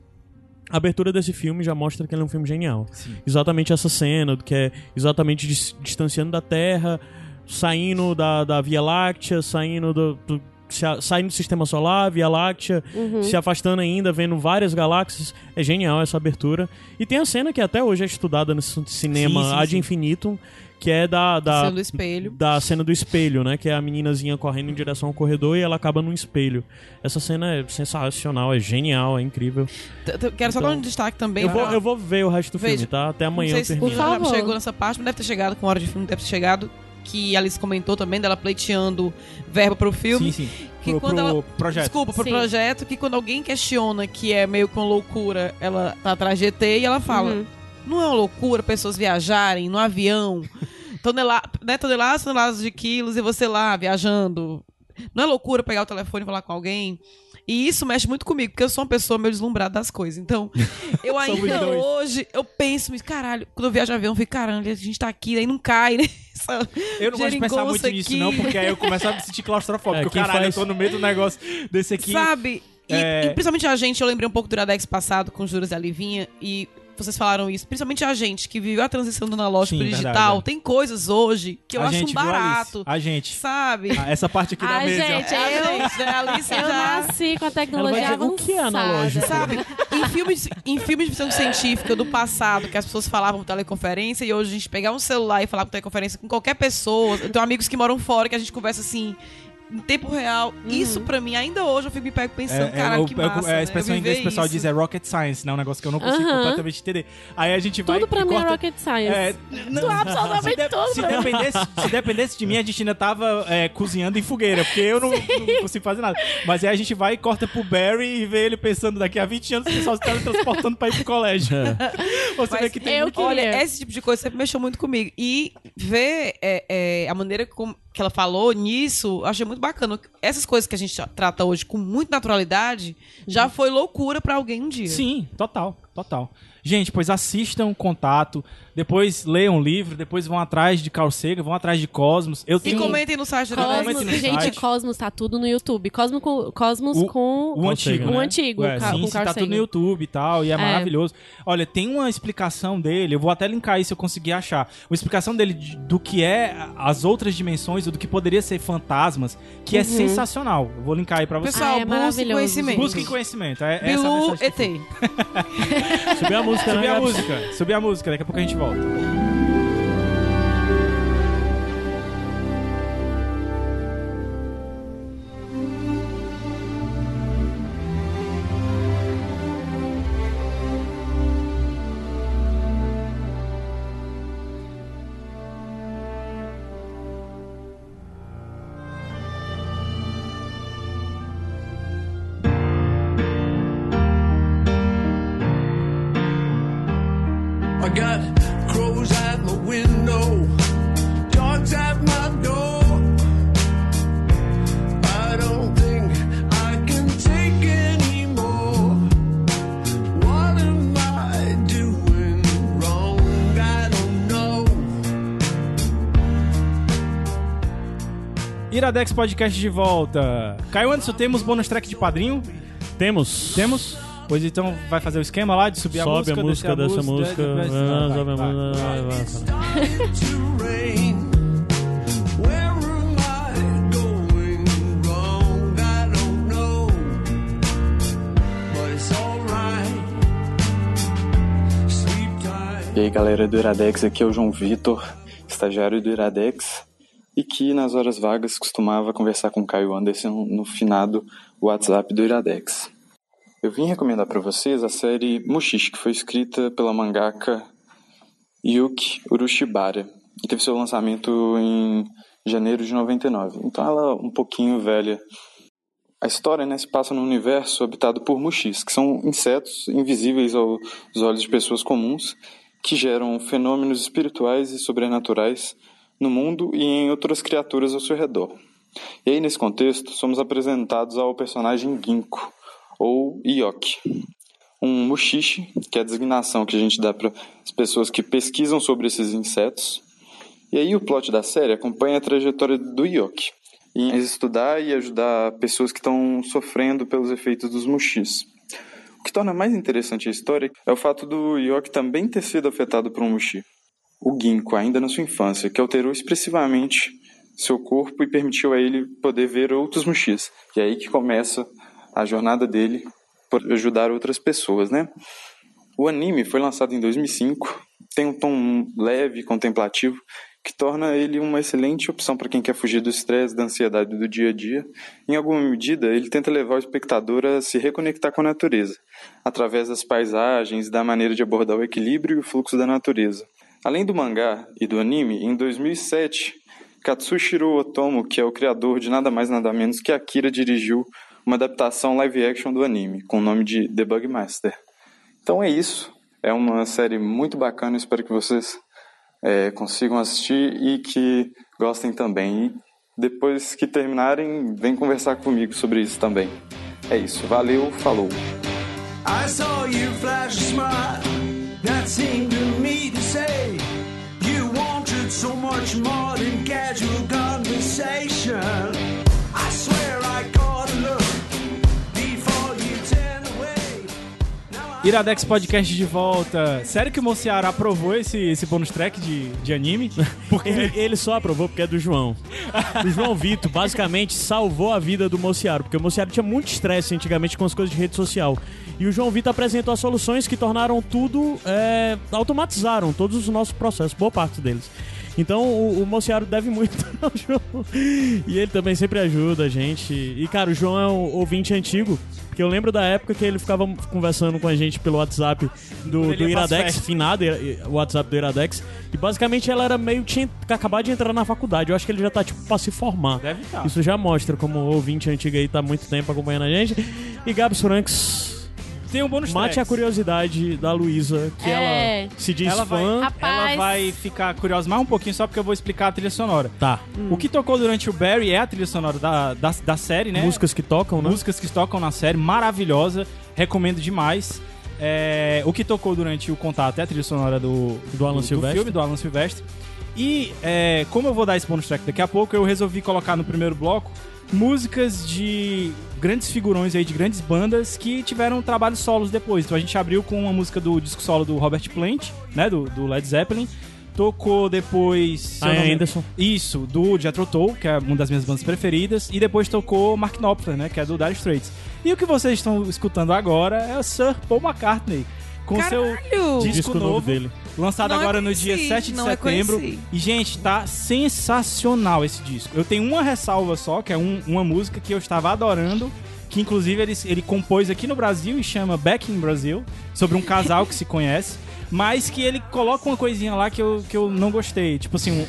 A abertura desse filme já mostra que ele é um filme genial. Exatamente essa cena, do que é exatamente dis- distanciando da Terra, saindo da, da Via Láctea, saindo do, do- se a- saindo do sistema solar, Via Láctea, se afastando ainda, vendo várias galáxias. É genial essa abertura. E tem a cena que até hoje é estudada no cinema Sim, sim, Ad sim. Infinitum, que é da, da, Cena do espelho. da cena do espelho, né? Que é a meninazinha correndo em direção ao corredor e ela acaba num espelho. Essa cena é sensacional, é genial, é incrível. Quero só dar um destaque também. Eu vou, pra- eu vou ver o resto do filme, tá? Até amanhã eu termino. Por já favor. chegou nessa parte, mas deve ter chegado com hora de filme, deve ter chegado. Que Alice comentou também, dela pleiteando verba pro filme. Sim, sim. Que pro, quando pro ela- projeto. Desculpa, pro Sim. projeto, que quando alguém questiona que é meio com loucura, ela tá atrás de ET e ela fala: Uhum. não é uma loucura pessoas viajarem no avião, [laughs] tonela, né, toneladas, toneladas de quilos e você lá viajando. Não é loucura pegar o telefone e falar com alguém? E isso mexe muito comigo, porque eu sou uma pessoa meio deslumbrada das coisas. Então, [laughs] eu ainda hoje, eu penso, mas caralho, quando eu viajo de avião, eu fico, caralho, a gente tá aqui, aí não cai, né? [laughs] Essa Eu não gosto de pensar muito geringonça nisso, aqui. não, porque aí eu começo a me sentir claustrofóbico. É, caralho, faz- eu tô no meio do negócio desse aqui. Sabe? E, É. e principalmente a gente, eu lembrei um pouco do Iradex passado com Juras e a Livinha, e vocês falaram isso. Principalmente a gente que viveu a transição do analógico pro digital. verdade, é. Tem coisas hoje que eu a acho gente, um barato. A gente. Sabe? Ah, Essa parte aqui da Ai, mesa. gente, É a eu- gente, né? A Alice Eu já... nasci com a tecnologia dizer, o que é avançada. analógico? Sabe, em filmes, em filmes de ficção científica do passado, que as pessoas falavam por teleconferência, e hoje a gente pegar um celular e falar por teleconferência com qualquer pessoa. Eu tenho amigos que moram fora, que a gente conversa assim, em tempo real. Isso pra mim, ainda hoje, eu fico me pego pensando, caralho, o- que é o- massa. é né? a expressão Eu em inglês o pessoal isso. diz é rocket science, né? Um negócio que eu não consigo Aham. completamente entender. Aí a gente vai Tudo pra e mim é corta... rocket science. É, não, absolutamente se, de- tudo se pra mim. dependesse, se dependesse de mim, a gente ainda tava é, cozinhando em fogueira, porque eu não, não consigo fazer nada. Mas aí a gente vai e corta pro Barry e vê ele pensando daqui a 20 anos que só se teletransportando pra ir pro colégio. Você vê Mas que tem eu muito... Olha, esse tipo de coisa sempre mexeu muito comigo. E ver é, é, a maneira como, que ela falou nisso, eu achei muito bacana. Essas coisas que a gente trata hoje com muita naturalidade, já foi loucura pra alguém um dia. Sim, total, total. Gente, pois assistam Contato, depois leiam o livro, depois vão atrás de Carl Sagan, vão atrás de Cosmos. Eu E tenho comentem no site do Cosmos, no gente, site. Cosmos tá tudo no YouTube. Cosmos com, Cosmos O- com o antigo, o né? antigo, É, sim, com Carl tá tudo no. YouTube e tal, e é, É. maravilhoso. Olha, tem uma explicação dele, eu vou até linkar isso se eu conseguir achar. Uma explicação dele de- do que é as outras dimensões, ou do que poderia ser fantasmas, que é sensacional. Eu vou linkar aí pra vocês. Pessoal, Ah, é busquem maravilhoso. conhecimento. Busquem conhecimento. É, essa é a Bilu mensagem que ET. [laughs] Subir a música, Subir né? a Gabs? música, subir a música, daqui a pouco a gente volta. Iradex Podcast de volta. Caio Anderson, temos bônus track de padrinho? Temos. Temos? Pois então vai fazer o esquema lá de subir a Sobe música, a música descer dessa música. vai- Ah, sobe a música. vai- vai- vai-. E aí galera do Iradex, aqui é o João Vitor, estagiário do Iradex. E que nas horas vagas costumava conversar com Caio Anderson no finado WhatsApp do Iradex. Eu vim recomendar para vocês a série Mushishi, que foi escrita pela mangaka Yuki Urushibara e teve seu lançamento em janeiro de 99. Então ela é um pouquinho velha. A história né, se passa num universo habitado por mushis, que são insetos invisíveis aos olhos de pessoas comuns, que geram fenômenos espirituais e sobrenaturais no mundo e em outras criaturas ao seu redor. E aí, nesse contexto, somos apresentados ao personagem Ginkgo, ou Ioki, um mushishi, que é a designação que a gente dá para as pessoas que pesquisam sobre esses insetos. E aí o plot da série acompanha a trajetória do Ioki, em estudar e ajudar pessoas que estão sofrendo pelos efeitos dos mushis. O que torna mais interessante a história é o fato do Ioki também ter sido afetado por um mushi. O Ginkgo, ainda na sua infância, que alterou expressivamente seu corpo e permitiu a ele poder ver outros mushis. E é aí que começa a jornada dele por ajudar outras pessoas, né? O anime foi lançado em 2005, tem um tom leve e contemplativo que torna ele uma excelente opção para quem quer fugir do estresse, da ansiedade do dia a dia. Em alguma medida, ele tenta levar o espectador a se reconectar com a natureza, através das paisagens, da maneira de abordar o equilíbrio e o fluxo da natureza. Além do mangá e do anime, em 2007, Katsushiro Otomo, que é o criador de nada mais nada menos que Akira, dirigiu uma adaptação live action do anime, com o nome de The Bug Master. Então é isso. É uma série muito bacana, espero que vocês é, consigam assistir e que gostem também. E depois que terminarem, vem conversar comigo sobre isso também. É isso. Valeu, falou. I saw you flash a smile that seemed to me to say much more than casual conversation. I swear I caught a look before you turned away. Now I Iradex Podcast de volta. Sério que o Mociara aprovou esse, esse bônus track de, de anime? [laughs] Porque Ele, ele só aprovou porque é do João. O João Vitor basicamente salvou a vida do Mociaro, porque o Mociaro tinha muito estresse antigamente com as coisas de rede social. E o João Vitor apresentou as soluções que tornaram tudo, é, automatizaram todos os nossos processos, boa parte deles. Então o, o Mociaro deve muito [laughs] ao João. E ele também sempre ajuda a gente. E cara, o João é um ouvinte antigo, porque eu lembro da época que ele ficava conversando com a gente pelo WhatsApp do, do Iradex, finado o WhatsApp do Iradex. E basicamente ela era meio. tinha acabado de entrar na faculdade. Eu acho que ele já tá tipo pra se formar. Deve tá. Isso já mostra como o ouvinte antigo aí tá muito tempo acompanhando a gente. E Gabs Franks, tem um bônus mate a track. curiosidade da Luísa, que É. ela se diz Ela vai, fã. Rapaz. ela vai ficar curiosa mais um pouquinho só porque eu vou explicar a trilha sonora. Tá. O que tocou durante o Barry é a trilha sonora da, da, da série, né? Músicas que tocam, né? Músicas que tocam na série, maravilhosa, recomendo demais. É, o que tocou durante o contato é a trilha sonora do, Do Alan Silvestre. filme, do Alan Silvestre. E é, como eu vou dar esse bonus track daqui a pouco, eu resolvi colocar no primeiro bloco músicas de grandes figurões aí, de grandes bandas que tiveram trabalhos solos depois. Então a gente abriu com uma música do disco solo do Robert Plant, né, do, do Led Zeppelin. Tocou depois... se eu Ian não me- Anderson. isso, do Jethro Tull, que é uma das minhas bandas preferidas, e depois tocou Mark Knopfler, né, que é do Dire Straits. E o que vocês estão escutando agora é o Sir Paul McCartney, com seu Caralho! disco, Disco novo, novo dele. Lançado Não agora no dia 7 de não setembro. E, gente, tá sensacional esse disco. Eu tenho uma ressalva só, que é um- uma música que eu estava adorando, que inclusive ele, ele compôs aqui no Brasil e chama Back in Brazil, sobre um casal que se conhece. [laughs] Mas que ele coloca uma coisinha lá que eu, que eu não gostei. Tipo assim, um,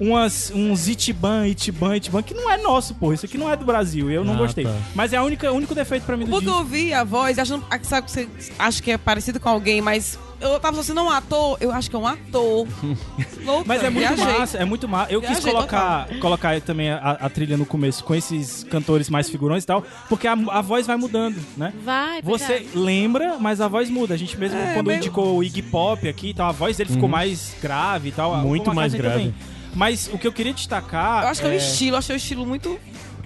um, umas, uns Itiban, Itiban, Itiban, que não é nosso, pô. Isso aqui não é do Brasil. e Eu não Ah, gostei. tá. Mas é a única, o único defeito pra mim do Quando eu ouvi a voz, achando, ah, sabe que você acha que é parecido com alguém, mas eu tava assim, não um ator, eu acho que é um ator. [laughs] Louca, Mas é muito viajei. massa, é muito massa. Eu quis Viajei colocar, colocar também a, a trilha no começo com esses cantores mais figurões e tal, porque a, a voz vai mudando, né? Vai, Você verdade. lembra, mas a voz muda. A gente mesmo, É, quando meio- indicou o Iggy Pop aqui e tal, a voz dele ficou mais grave e tal. Uhum. Muito mais McCartney grave. Mas o que eu queria destacar. Eu acho que é o estilo, eu achei o estilo muito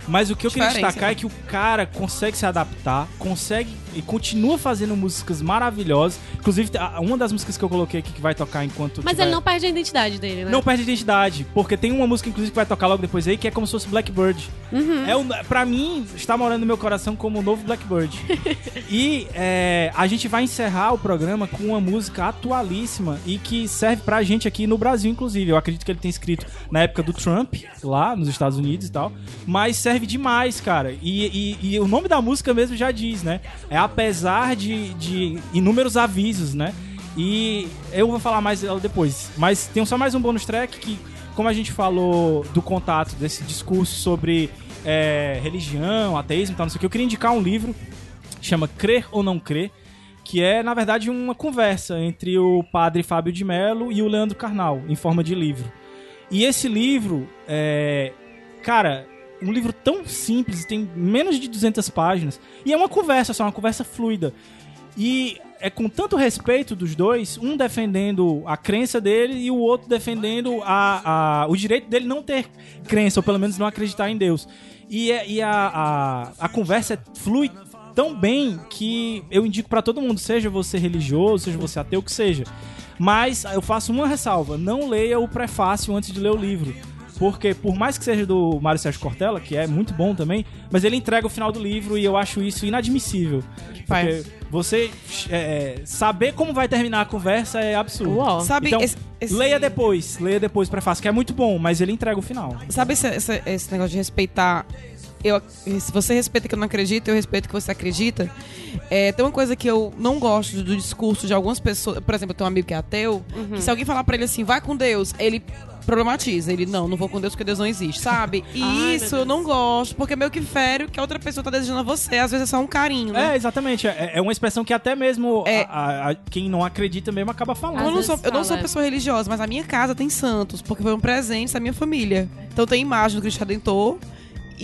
Mas o que eu queria destacar né? é que o cara consegue se adaptar, consegue e continua fazendo músicas maravilhosas. Inclusive, a- uma das músicas que eu coloquei aqui que vai tocar enquanto. Mas ele não perde a identidade dele, né? Não perde identidade, porque tem uma música, inclusive, que vai tocar logo depois aí, que é como se fosse Blackbird. Uhum. É o, pra mim, está morando no meu coração como o novo Blackbird. [laughs] e é, a gente vai encerrar o programa com uma música atualíssima e que serve pra gente aqui no Brasil, inclusive. Eu acredito que ele tem escrito na época do Trump, lá nos Estados Unidos e tal. Mas serve demais, cara. E, e- e o nome da música mesmo já diz, né? É apesar de, de inúmeros avisos, né? E eu vou falar mais dela depois. Mas tem só mais um bônus track que, como a gente falou do contato, desse discurso sobre é, religião, ateísmo e tal, não sei o que, eu queria indicar um livro chama Crer ou Não Crer, que é, na verdade, uma conversa entre o padre Fábio de Mello e o Leandro Carnal, em forma de livro. E esse livro, é, cara, um livro tão simples, tem menos de 200 páginas, e é uma conversa só, uma conversa fluida. E é com tanto respeito dos dois, um defendendo a crença dele e o outro defendendo a, a- o direito dele não ter crença, ou pelo menos não acreditar em Deus. E, é- e a, a, a conversa flui tão bem que eu indico pra todo mundo, seja você religioso, seja você ateu, o que seja. Mas eu faço uma ressalva: não leia o prefácio antes de ler o livro. Porque, por mais que seja do Mário Sérgio Cortella, que é muito bom também, mas ele entrega o final do livro e eu acho isso inadmissível. Porque Faz. você é, saber como vai terminar a conversa é absurdo. Uau. Sabe, Então, esse, esse- Leia depois, leia depois o prefácio, que é muito bom, mas ele entrega o final. Sabe esse, esse- esse negócio de respeitar? Eu, se você respeita que eu não acredito, eu respeito que você acredita. É, tem uma coisa que eu não gosto do discurso de algumas pessoas. Por exemplo, eu tenho um amigo que é ateu. Que se alguém falar pra ele assim, vai com Deus, ele problematiza. Ele, não, não vou com Deus porque Deus não existe, sabe? [laughs] E Ai, isso eu não gosto, porque meio que fere o que a outra pessoa tá desejando a você. Às vezes é só um carinho, né? É, exatamente. É, é uma expressão que até mesmo É. a- a- a- quem não acredita mesmo acaba falando. Eu não, sou, eu não sou pessoa religiosa, mas a minha casa tem santos, porque foi um presente da minha família. Então tem imagem do Cristo Redentor.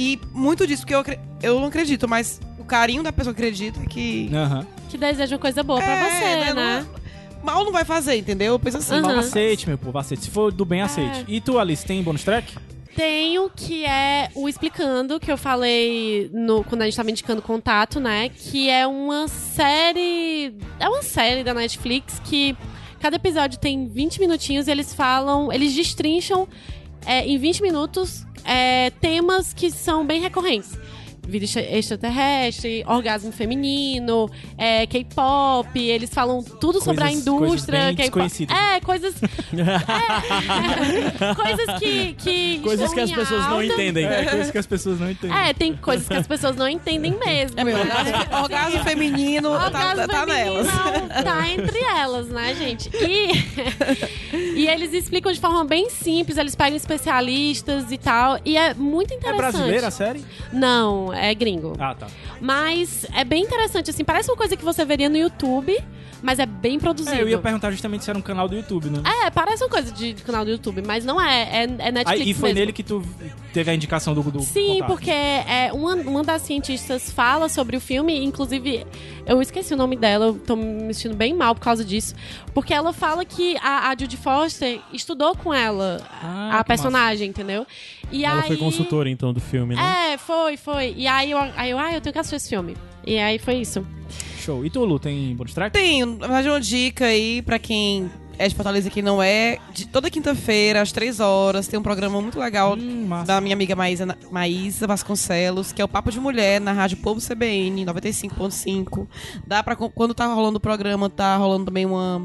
E muito disso, porque eu, eu não acredito, mas o carinho da pessoa que acredita é que. Aham. Que deseja uma coisa boa pra É, você, né, né? não- mal não vai fazer, entendeu? Eu penso assim. Aham. mal- Aceite, meu povo, aceite. Se for do bem, aceite. E tu, Alice, tem bônus track? Tenho que é o Explicando, que eu falei no, quando a gente tava indicando contato, né? Que é uma série. É uma série da Netflix que cada episódio tem 20 minutinhos e eles falam. Eles destrincham é, em 20 minutos é, temas que são bem recorrentes. Vida extra- extraterrestre, orgasmo feminino, é, K-pop, eles falam tudo sobre a Coisas- indústria. coisas. É, coisas. [laughs] é, coisas que. que Coisas estão que as em pessoas não alta. entendem. É, coisa que as pessoas não entendem. É, tem coisas que as pessoas não entendem [laughs] mesmo. É meu, né? orgasmo, orgasmo feminino tá, Orgasmo tá feminino nelas. Tá entre elas, né, gente? E, [laughs] e eles explicam de forma bem simples, eles pegam especialistas e tal. E é muito É interessante. brasileira a série? Não, é gringo. Ah, tá. Mas é bem interessante, assim. Parece uma coisa que você veria no YouTube, mas é bem produzido. É, eu ia perguntar justamente se era um canal do YouTube, né? É, parece uma coisa de, de canal do YouTube, mas não é. É, é Netflix Aí, e foi mesmo. nele que tu teve a indicação do, do Sim, contato. porque é, uma, uma das cientistas fala sobre o filme, inclusive, eu esqueci o nome dela, eu tô me sentindo bem mal por causa disso. Porque ela fala que a, a Judy Foster estudou com ela, Ah, a que personagem, entendeu? E Ela aí, foi consultora, então, do filme, né? É, foi, foi. E aí eu, aí eu, ah, eu tenho que assistir esse filme. E aí foi isso. Show. E tu, Lu, tem bonus track? Tenho, na verdade, uma dica aí pra quem é de Fortaleza e quem não é. De toda quinta-feira, às três horas, tem um programa muito legal Hum, da minha amiga Maísa, Maísa Vasconcelos, que é o Papo de Mulher na Rádio Povo CBN 95.5. Dá pra. Quando tá rolando o programa, tá rolando também uma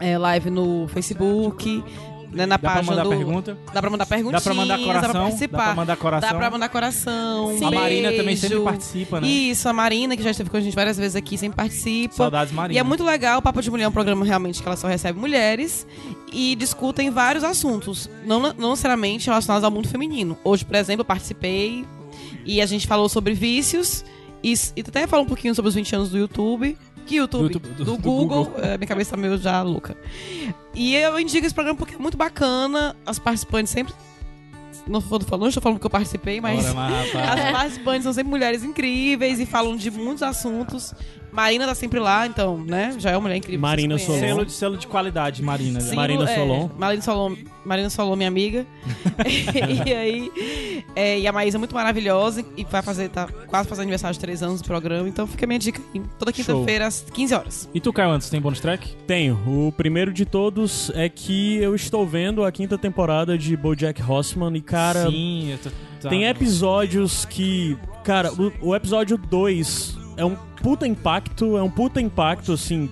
é, live no Facebook. Né, na Dá pra página mandar do, pergunta? Dá pra mandar perguntinhas, Dá pra mandar dá coração? pra participar. Dá pra mandar coração? Dá pra mandar coração. A Marina também sempre participa, né? Isso, a Marina, que já esteve com a gente várias vezes aqui, sempre participa. Saudades Marina. E é muito legal, o Papo de Mulher é um programa realmente que ela só recebe mulheres e discutem vários assuntos, não, não necessariamente relacionados ao mundo feminino. Hoje, por exemplo, eu participei e a gente falou sobre vícios e, e até falou um pouquinho sobre os 20 anos do YouTube. Que YouTube? Do YouTube- do, do- do Google. Google. É, minha cabeça tá meio já louca. E eu indico esse programa porque é muito bacana. As participantes sempre. Não estou falando, não estou falando que eu participei, mas. Ora. As participantes são sempre mulheres incríveis e falam de muitos assuntos Marina tá sempre lá, então, né? Já é uma mulher incrível. Marina. Solon. Selo de, selo de qualidade, Marina. Marina é, Solon. Marina Solon. Marina Solon, minha amiga. [laughs] e aí, é, e a Maísa é muito maravilhosa e vai fazer, tá quase fazendo aniversário de três anos do programa, então fica a minha dica aí. Toda quinta-feira às 15 horas. E tu, Caio Anderson, tem bônus track? Tenho. O primeiro de todos é que eu estou vendo a quinta temporada de BoJack Horseman e, cara, Sim, eu tô, tá. tem episódios que... Cara, o, o episódio 2 é um puta impacto, é um puta impacto, assim...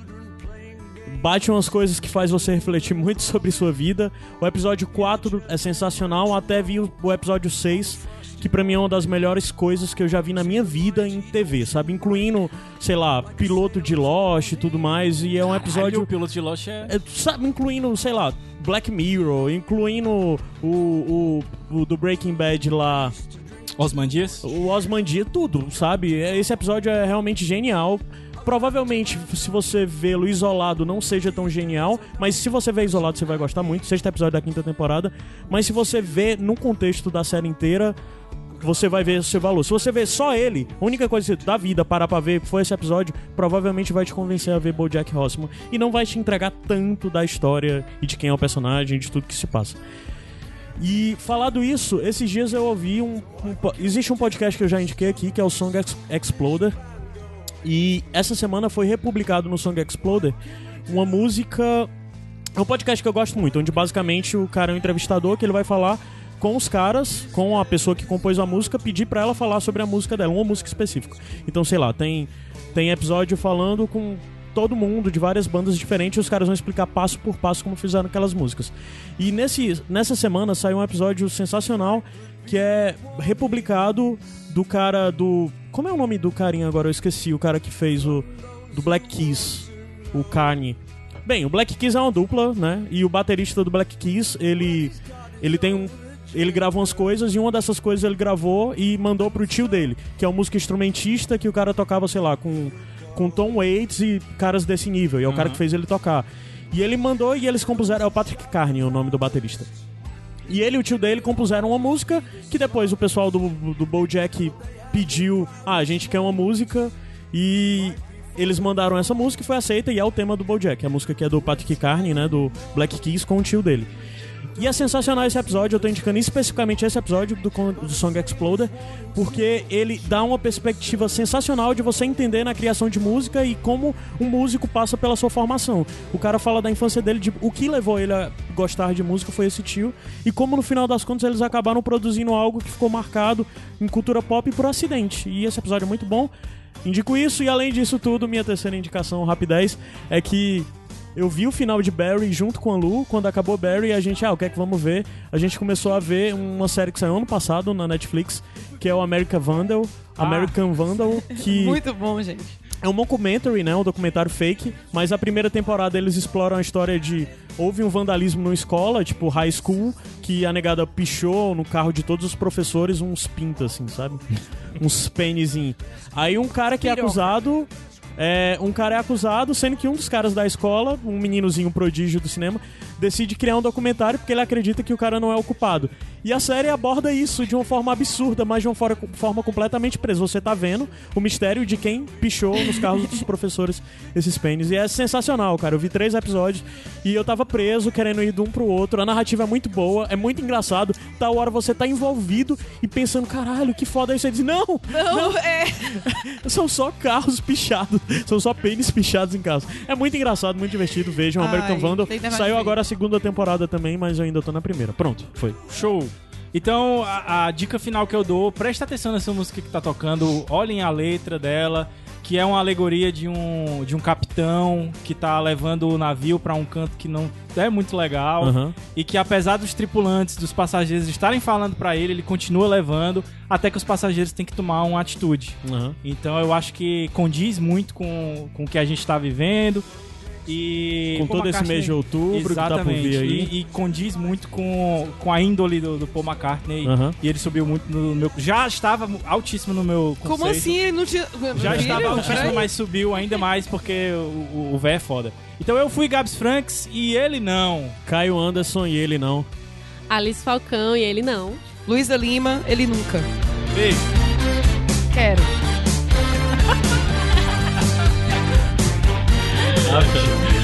Bate umas coisas que faz você refletir muito [laughs] sobre sua vida. O episódio 4 é sensacional, até vi o, episódio 6, que pra mim é uma das melhores coisas que eu já vi na minha vida em TV, sabe? Incluindo, sei lá, piloto de Lost e tudo mais. E é um Caralho, episódio o piloto de Lost é... é, sabe, incluindo, sei lá, Black Mirror, incluindo o, o, o do Breaking Bad lá, Osman Dias? o Osmandia, tudo, sabe? É, Esse episódio é realmente genial. Provavelmente, se você vê-lo isolado, não seja tão genial, mas se você vê isolado, você vai gostar muito. Sexto episódio da quinta temporada. Mas se você vê no contexto da série inteira, você vai ver o seu valor. Se você vê só ele, a única coisa da vida parar pra ver foi esse episódio, provavelmente vai te convencer a ver BoJack Horseman e não vai te entregar tanto da história e de quem é o personagem, de tudo que se passa. E falado isso, esses dias eu ouvi um, um existe um podcast que eu já indiquei aqui que é o Song Ex- Exploder. E essa semana foi republicado no Song Exploder uma música é um podcast que eu gosto muito, onde basicamente o cara é um entrevistador que ele vai falar com os caras, com a pessoa que compôs a música, pedir pra ela falar sobre a música dela, uma música específica. Então, sei lá, tem tem episódio falando com todo mundo de várias bandas diferentes, e os caras vão explicar passo por passo como fizeram aquelas músicas. E nesse nessa semana saiu um episódio sensacional que é republicado do cara do como é o nome do carinha agora? Eu esqueci, o cara que fez o do Black Keys, o Kanye. Bem, o Black Keys é uma dupla, né? E o baterista do Black Keys, ele ele tem um ele gravou umas coisas e uma dessas coisas ele gravou e mandou pro tio dele, que é um músico instrumentista que o cara tocava, sei lá, com com Tom Waits e caras desse nível, e é o cara que fez ele tocar. E ele mandou e eles compuseram, é o Patrick Carney o nome do baterista. E ele e o tio dele compuseram uma música que depois o pessoal do, do BoJack pediu, ah, a gente quer uma música e eles mandaram essa música e foi aceita e é o tema do BoJack, a música que é do Patrick Carney, né, do Black Keys com o tio dele. E é sensacional esse episódio, eu tô indicando especificamente esse episódio do, do Song Exploder, porque ele dá uma perspectiva sensacional de você entender na criação de música e como um músico passa pela sua formação. O cara fala da infância dele, de o que levou ele a gostar de música foi esse tio, e como no final das contas eles acabaram produzindo algo que ficou marcado em cultura pop por acidente. E esse episódio é muito bom. Indico isso, e além disso tudo, minha terceira indicação, rapidez, é que eu vi o final de Barry junto com a Lu. Quando acabou Barry, a gente, ah, o que é que vamos ver? A gente começou a ver uma série que saiu ano passado na Netflix, que é o American Vandal. American Vandal, que [laughs] Muito bom, gente. é um mockumentary, né? Um documentário fake. Mas a primeira temporada eles exploram a história de. Houve um vandalismo numa escola, tipo high school, que a negada pichou no carro de todos os professores uns pintas, assim, sabe? [laughs] uns pênisinhos. Aí um cara que é acusado. É, um cara é acusado, sendo que um dos caras da escola, um meninozinho prodígio do cinema, decide criar um documentário porque ele acredita que o cara não é o culpado. E a série aborda isso de uma forma absurda, mas de uma for- forma completamente presa. Você tá vendo o mistério de quem pichou nos carros dos [laughs] professores esses pênis. E é sensacional, cara. Eu vi três episódios e eu tava preso, querendo ir de um pro outro. A narrativa é muito boa, é muito engraçado. Tal hora você tá envolvido e pensando, caralho, que foda isso. Aí diz, não, Não, é. [laughs] são só carros pichados. [laughs] São só pênis pichados em casa. É muito engraçado, muito divertido. Vejam Ai, American Vandal. Saiu agora a segunda temporada também, mas eu ainda tô na primeira. Pronto, foi. Show. Então, a, a dica final que eu dou, presta atenção nessa música que tá tocando, olhem a letra dela, que é uma alegoria de um, de um capitão que tá levando o navio pra um canto que não é muito legal. Aham. E que apesar dos tripulantes, dos passageiros estarem falando pra ele, ele continua levando, até que os passageiros têm que tomar uma atitude. Aham. Então eu acho que condiz muito com, com o que a gente tá vivendo. E Com Paul todo esse mês de outubro que tá por Exatamente. vir aí. E, e condiz muito com, com a índole do, do Paul McCartney. Aham. E ele subiu muito no meu. Já estava altíssimo no meu conceito. Como assim? Ele não tinha. Já Filho, estava altíssimo, mas subiu ainda mais porque o, o, o véio é foda. Então eu fui Gabs Franks e ele não. Caio Anderson e ele não. Alice Falcão e ele não. Luísa Lima, ele nunca. Beijo. Quero. [laughs] Suction.